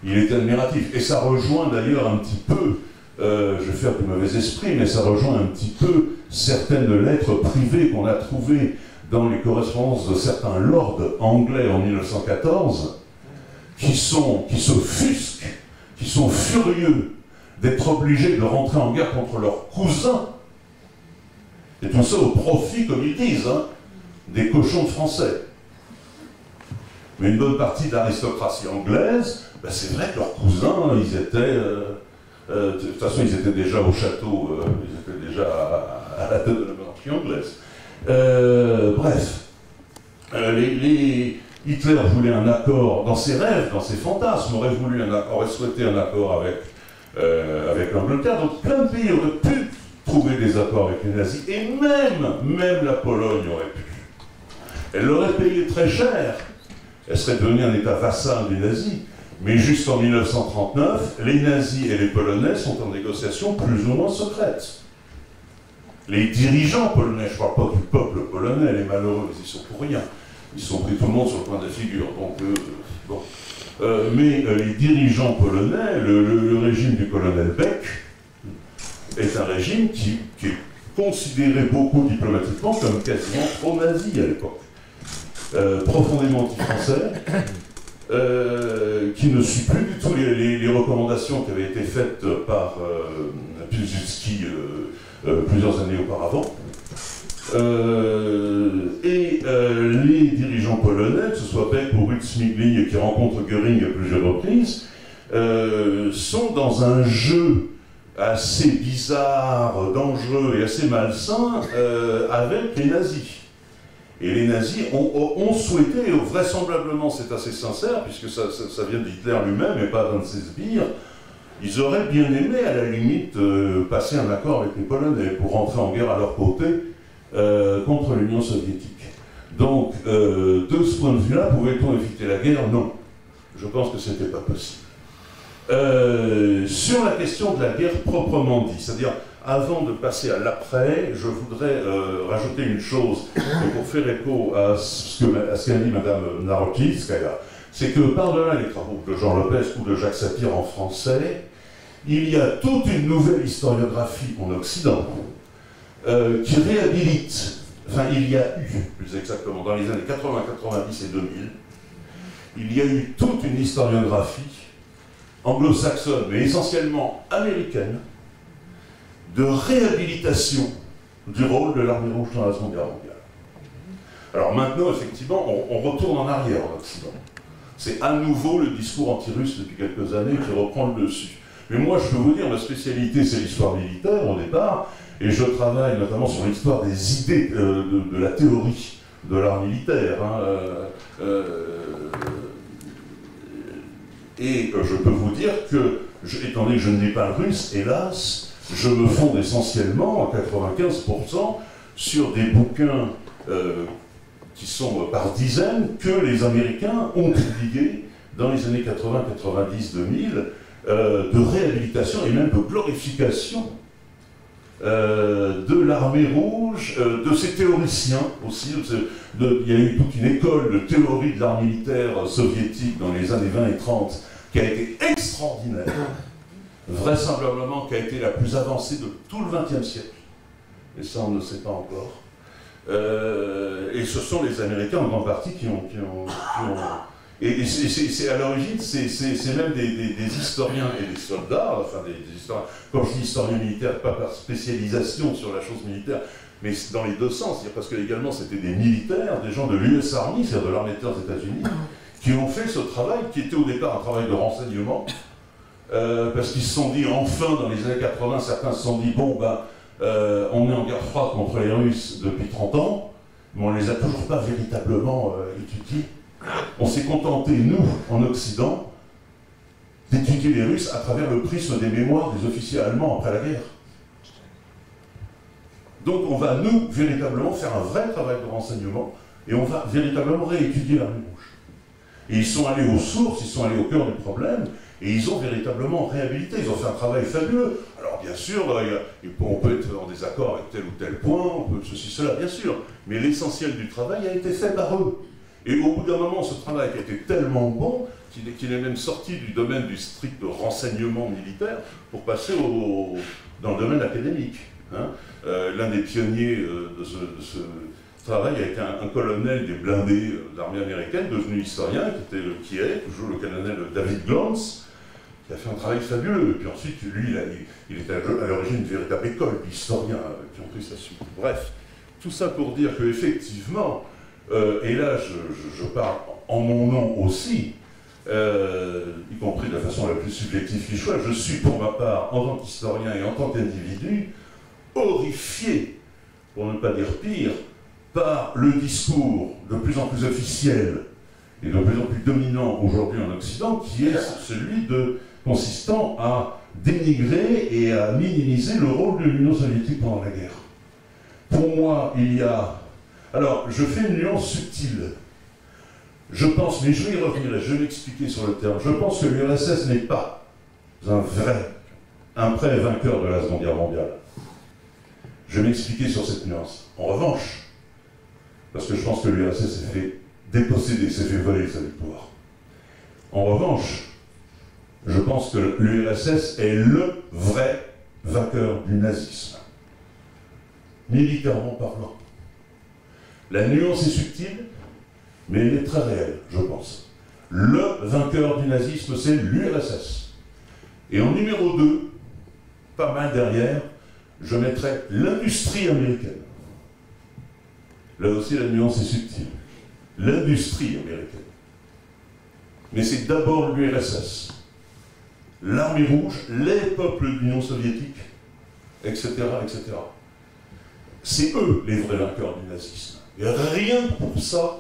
Il était admiratif. Et ça rejoint d'ailleurs un petit peu, euh, je vais faire du mauvais esprit, mais ça rejoint un petit peu certaines lettres privées qu'on a trouvées dans les correspondances de certains lords anglais en 1914, qui, sont, qui se fusquent, qui sont furieux d'être obligés de rentrer en guerre contre leurs cousins. Et tout ça au profit, comme ils disent, hein, des cochons français. Mais une bonne partie de l'aristocratie anglaise, ben c'est vrai que leurs cousins, ils étaient. Euh, euh, de toute façon, ils étaient déjà au château, euh, ils étaient déjà à, la tête de la monarchie anglaise. bref, les, Hitler voulait un accord dans ses rêves, dans ses fantasmes, aurait voulu un accord, aurait souhaité un accord avec euh, avec l'Angleterre. Donc plein de pays auraient pu trouver des accords avec les nazis, et même, même la Pologne aurait pu. Elle l'aurait payé très cher. Elle serait devenue un État vassal des nazis. Mais juste en 1939, les nazis et les Polonais sont en négociation plus ou moins secrète. Les dirigeants polonais, je ne parle pas du peuple polonais, les malheureux, ils y sont pour rien. Ils sont pris tout le monde sur le point de la figure. Donc, euh, bon. Euh, mais euh, les dirigeants polonais, le, régime du colonel Beck, est un régime qui, est considéré beaucoup diplomatiquement comme quasiment pro-nazi à l'époque. Profondément anti-français, qui ne suit plus du tout les, recommandations qui avaient été faites par Piłsudski plusieurs années auparavant. Euh, et euh, les dirigeants polonais, que ce soit Beck ou Ruth qui rencontrent Göring à plusieurs reprises, euh, sont dans un jeu assez bizarre, dangereux et assez malsain avec les nazis. Et les nazis ont, souhaité, et vraisemblablement c'est assez sincère, puisque ça, vient d'Hitler lui-même et pas d'un de ses sbires, ils auraient bien aimé, à la limite, passer un accord avec les Polonais pour rentrer en guerre à leur côté euh, contre l'Union soviétique. Donc, euh, de ce point de vue-là, pouvait-on éviter la guerre? Non. Je pense que ce n'était pas possible. Euh, sur la question de la guerre proprement dit, c'est-à-dire avant de passer à l'après, je voudrais rajouter une chose pour faire écho à ce qu'a dit Mme Narokivskaya, c'est que par-delà les travaux de Jean Lopez ou de Jacques Sapir en français, il y a toute une nouvelle historiographie en Occident euh, qui réhabilite, enfin il y a eu, plus exactement, dans les années 80, 90 et 2000, il y a eu toute une historiographie anglo-saxonne, mais essentiellement américaine, de réhabilitation du rôle de l'armée rouge dans la Seconde Guerre mondiale. Alors maintenant, effectivement, on, retourne en arrière en Occident. C'est à nouveau le discours anti-russe depuis quelques années qui reprend le dessus. Mais moi, je peux vous dire, ma spécialité, c'est l'histoire militaire au départ, et je travaille notamment sur l'histoire des idées euh, de, la théorie de l'art militaire. Hein, euh, euh, et je peux vous dire que, étant donné que je ne lis pas le russe, hélas, je me fonde essentiellement à 95% sur des bouquins qui sont par dizaines que les Américains ont publiés dans les années 80, 90, 2000 de réhabilitation et même de glorification euh, de l'armée rouge, euh, de ses théoriciens aussi. il y a eu toute une école de théorie de l'art militaire soviétique dans les années 20 et 30 qui a été extraordinaire, vraisemblablement qui a été la plus avancée de tout le XXe siècle. Et ça, on ne sait pas encore. Euh, et ce sont les Américains en grande partie qui ont et, c'est à l'origine, c'est même des, historiens et des soldats, enfin des, historiens, quand je dis historien militaire, pas par spécialisation sur la chose militaire, mais dans les deux sens, parce que également c'était des militaires, des gens de l'US Army, c'est-à-dire de l'armée des États-Unis, qui ont fait ce travail qui était au départ un travail de renseignement, euh, parce qu'ils se sont dit enfin dans les années 80, certains se sont dit bon ben euh, on est en guerre froide contre les Russes depuis 30 ans, mais on ne les a toujours pas véritablement euh, étudiés. On s'est contenté, nous, en Occident, d'étudier les Russes à travers le prisme des mémoires des officiers allemands après la guerre. Donc on va, nous, véritablement faire un vrai travail de renseignement et on va véritablement réétudier l'armée rouge. Et ils sont allés aux sources, ils sont allés au cœur du problème, Et ils ont véritablement réhabilité, ils ont fait un travail fabuleux. Alors bien sûr, on peut être en désaccord avec tel ou tel point, on peut ceci, cela, bien sûr, mais l'essentiel du travail a été fait par eux. Et au bout d'un moment, ce travail a été tellement bon qu'il est, même sorti du domaine du strict renseignement militaire pour passer au, dans le domaine académique. Hein. Euh, l'un des pionniers euh, de ce, travail a été un, colonel des blindés de l'armée américaine, devenu historien, qui est toujours le colonel David Glantz, qui a fait un travail fabuleux. Et puis ensuite, lui, il, était à l'origine d'une véritable école d'historiens qui ont pris sa suite. Bref, tout ça pour dire qu'effectivement, euh, et là je, parle en mon nom aussi, euh, y compris de la façon la plus subjective qui soit, je suis pour ma part, en tant qu'historien et en tant qu'individu, horrifié, pour ne pas dire pire, par le discours de plus en plus officiel et de plus en plus dominant aujourd'hui en Occident, qui est celui de, consistant à dénigrer et à minimiser le rôle de l'Union soviétique pendant la guerre. Pour moi, il y a alors, je fais une nuance subtile. Je pense, mais je vais y revenir je vais m'expliquer sur le terme. Je pense que l'URSS n'est pas un vrai, un vrai vainqueur de la Seconde Guerre mondiale. Je vais m'expliquer sur cette nuance. En revanche, parce que je pense que l'URSS s'est fait déposséder, s'est fait voler sa victoire. En revanche, je pense que l'URSS est le vrai vainqueur du nazisme, militairement parlant. La nuance est subtile, mais elle est très réelle, je pense. Le vainqueur du nazisme, c'est l'URSS. Et en numéro 2, pas mal derrière, je mettrai l'industrie américaine. Là aussi, la nuance est subtile. L'industrie américaine. Mais c'est d'abord l'URSS, l'armée rouge, les peuples de l'Union soviétique, etc., etc. C'est eux les vrais vainqueurs du nazisme. Et rien pour ça,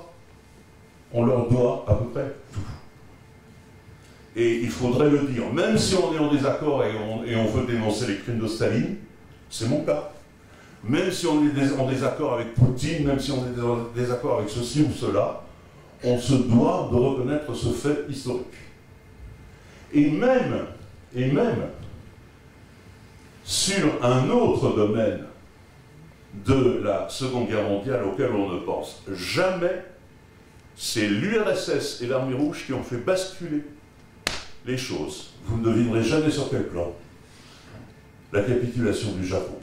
on leur doit à peu près tout. Et il faudrait le dire, même si on est en désaccord et on, veut dénoncer les crimes de Staline, c'est mon cas. Même si on est en désaccord avec Poutine, même si on est en désaccord avec ceci ou cela, on se doit de reconnaître ce fait historique. Et même, et même, sur un autre domaine de la Seconde Guerre mondiale auquel on ne pense jamais, c'est l'URSS et l'Armée rouge qui ont fait basculer les choses. Vous ne devinerez jamais sur quel plan? La capitulation du Japon.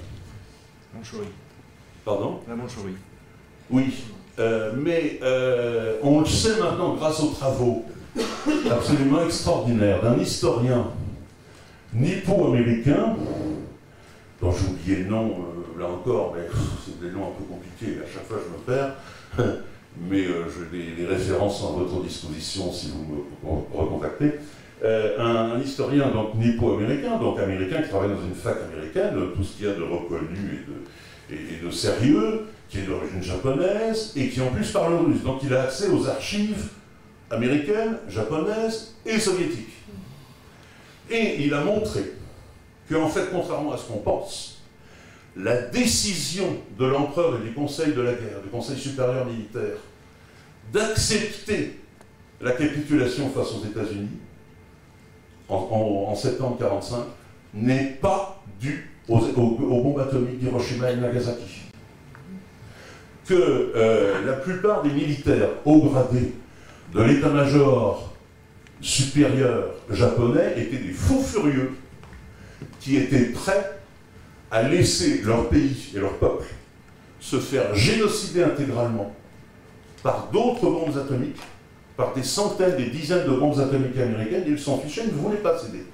Manchourie. Pardon? La Manchourie. Oui, euh, mais euh, on le sait maintenant grâce aux travaux absolument extraordinaires d'un historien nippo-américain, dont j'ai oublié le nom euh, là encore, mais c'est des noms un peu compliqués, à chaque fois je me perds, mais euh, je, les, références sont à votre disposition si vous me recontactez. Euh, un, historien donc nippo-américain, donc américain qui travaille dans une fac américaine, tout ce qu'il y a de reconnu et de, et de sérieux, qui est d'origine japonaise et qui en plus parle russe. Donc il a accès aux archives américaines, japonaises et soviétiques. Et il a montré qu'en fait, contrairement à ce qu'on pense, la décision de l'empereur et du conseil de la guerre, du conseil supérieur militaire, d'accepter la capitulation face aux États-Unis en, septembre 1945 n'est pas due aux, bombes atomiques d'Hiroshima et Nagasaki. Que euh, la plupart des militaires haut gradés de l'état-major supérieur japonais étaient des fous furieux qui étaient prêts à laisser leur pays et leur peuple se faire génocider intégralement par d'autres bombes atomiques, par des centaines, des dizaines de bombes atomiques américaines, ils s'en fichaient, ils ne voulaient pas céder.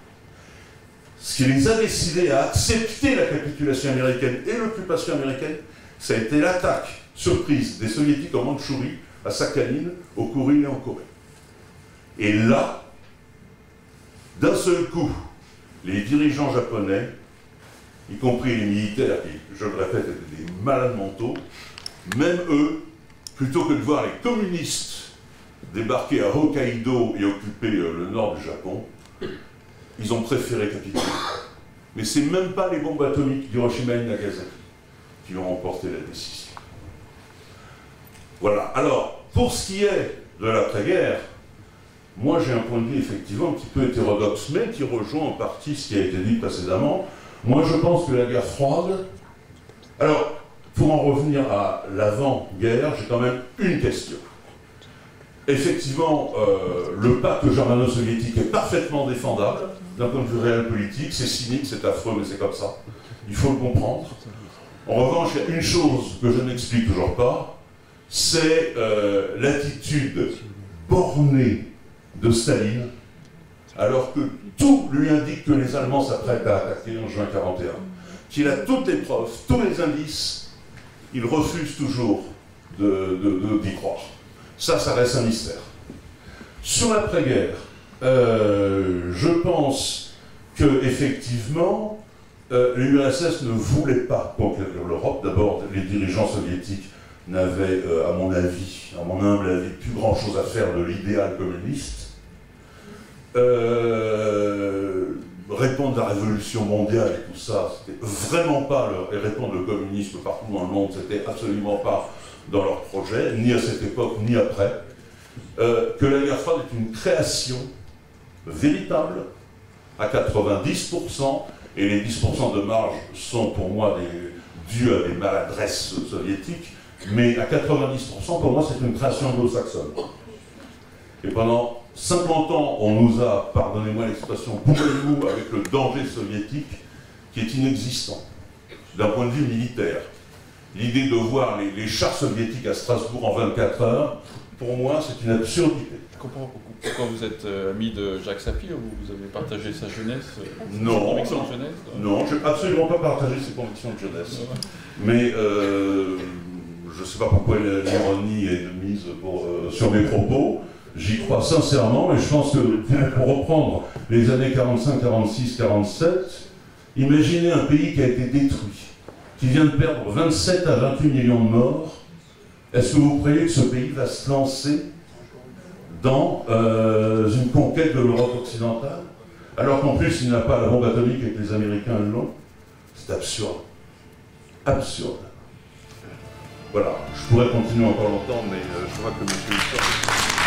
Ce qui les a décidés à accepter la capitulation américaine et l'occupation américaine, ça a été l'attaque surprise des soviétiques en Mandchourie, à Sakhalin, au Kouril et en Corée. Et là, d'un seul coup, les dirigeants japonais, y compris les militaires, qui, je le répète, étaient des malades mentaux, même eux, plutôt que de voir les communistes débarquer à Hokkaido et occuper euh, le nord du Japon, ils ont préféré capituler. Mais c'est même pas les bombes atomiques d'Hiroshima et Nagasaki qui ont remporté la décision. Voilà. Alors, pour ce qui est de l'après-guerre, moi j'ai un point de vue effectivement un petit peu hétérodoxe, mais qui rejoint en partie ce qui a été dit précédemment. Moi je pense que la guerre froide. Alors, pour en revenir à l'avant-guerre, j'ai quand même une question. Effectivement, euh, le pacte germano-soviétique est parfaitement défendable d'un point de vue réel politique. C'est cynique, c'est affreux, mais c'est comme ça. Il faut le comprendre. En revanche, il y a une chose que je n'explique toujours pas, c'est euh, l'attitude bornée de Staline, alors que tout lui indique que les Allemands s'apprêtent à attaquer en juin 41, qu'il a toutes les preuves, tous les indices, il refuse toujours d'y de, croire. Ça, ça reste un mystère. Sur l'après-guerre, euh, je pense que effectivement, euh, l'URSS ne voulait pas conquérir l'Europe. D'abord, les dirigeants soviétiques n'avaient, euh, à mon avis, à mon humble avis, plus grand-chose à faire de l'idéal communiste. Euh, répondre à la révolution mondiale et tout ça, c'était vraiment pas leur, et répondre au communisme partout dans le monde, c'était absolument pas dans leur projet, ni à cette époque, ni après. que la guerre froide est une création véritable à 90%, et les 10% de marge sont pour moi dus à des maladresses soviétiques, mais à 90%, pour moi, c'est une création anglo-saxonne. Et pendant 50 ans, on nous a, pardonnez-moi l'expression, bourrez-vous avec le danger soviétique qui est inexistant, d'un point de vue militaire. L'idée de voir les, les, chars soviétiques à Strasbourg en 24 heures, pour moi, c'est une absurdité. Pourquoi vous êtes euh, ami de Jacques Sapir ou vous avez partagé sa jeunesse euh, Non, convictions de jeunesse non, je n'ai absolument pas partagé ses convictions de jeunesse. Mais euh, je ne sais pas pourquoi l'ironie est mise pour, sur mes propos. J'y crois sincèrement et je pense que pour reprendre les années 45, 46, 47, imaginez un pays qui a été détruit, qui vient de perdre 27 à 28 millions de morts. Est-ce que vous croyez que ce pays va se lancer dans euh, une conquête de l'Europe occidentale, alors qu'en plus il n'a pas la bombe atomique et que les Américains l'ont. C'est absurde. Absurde. Voilà, je pourrais continuer encore longtemps, mais euh, je vois que M.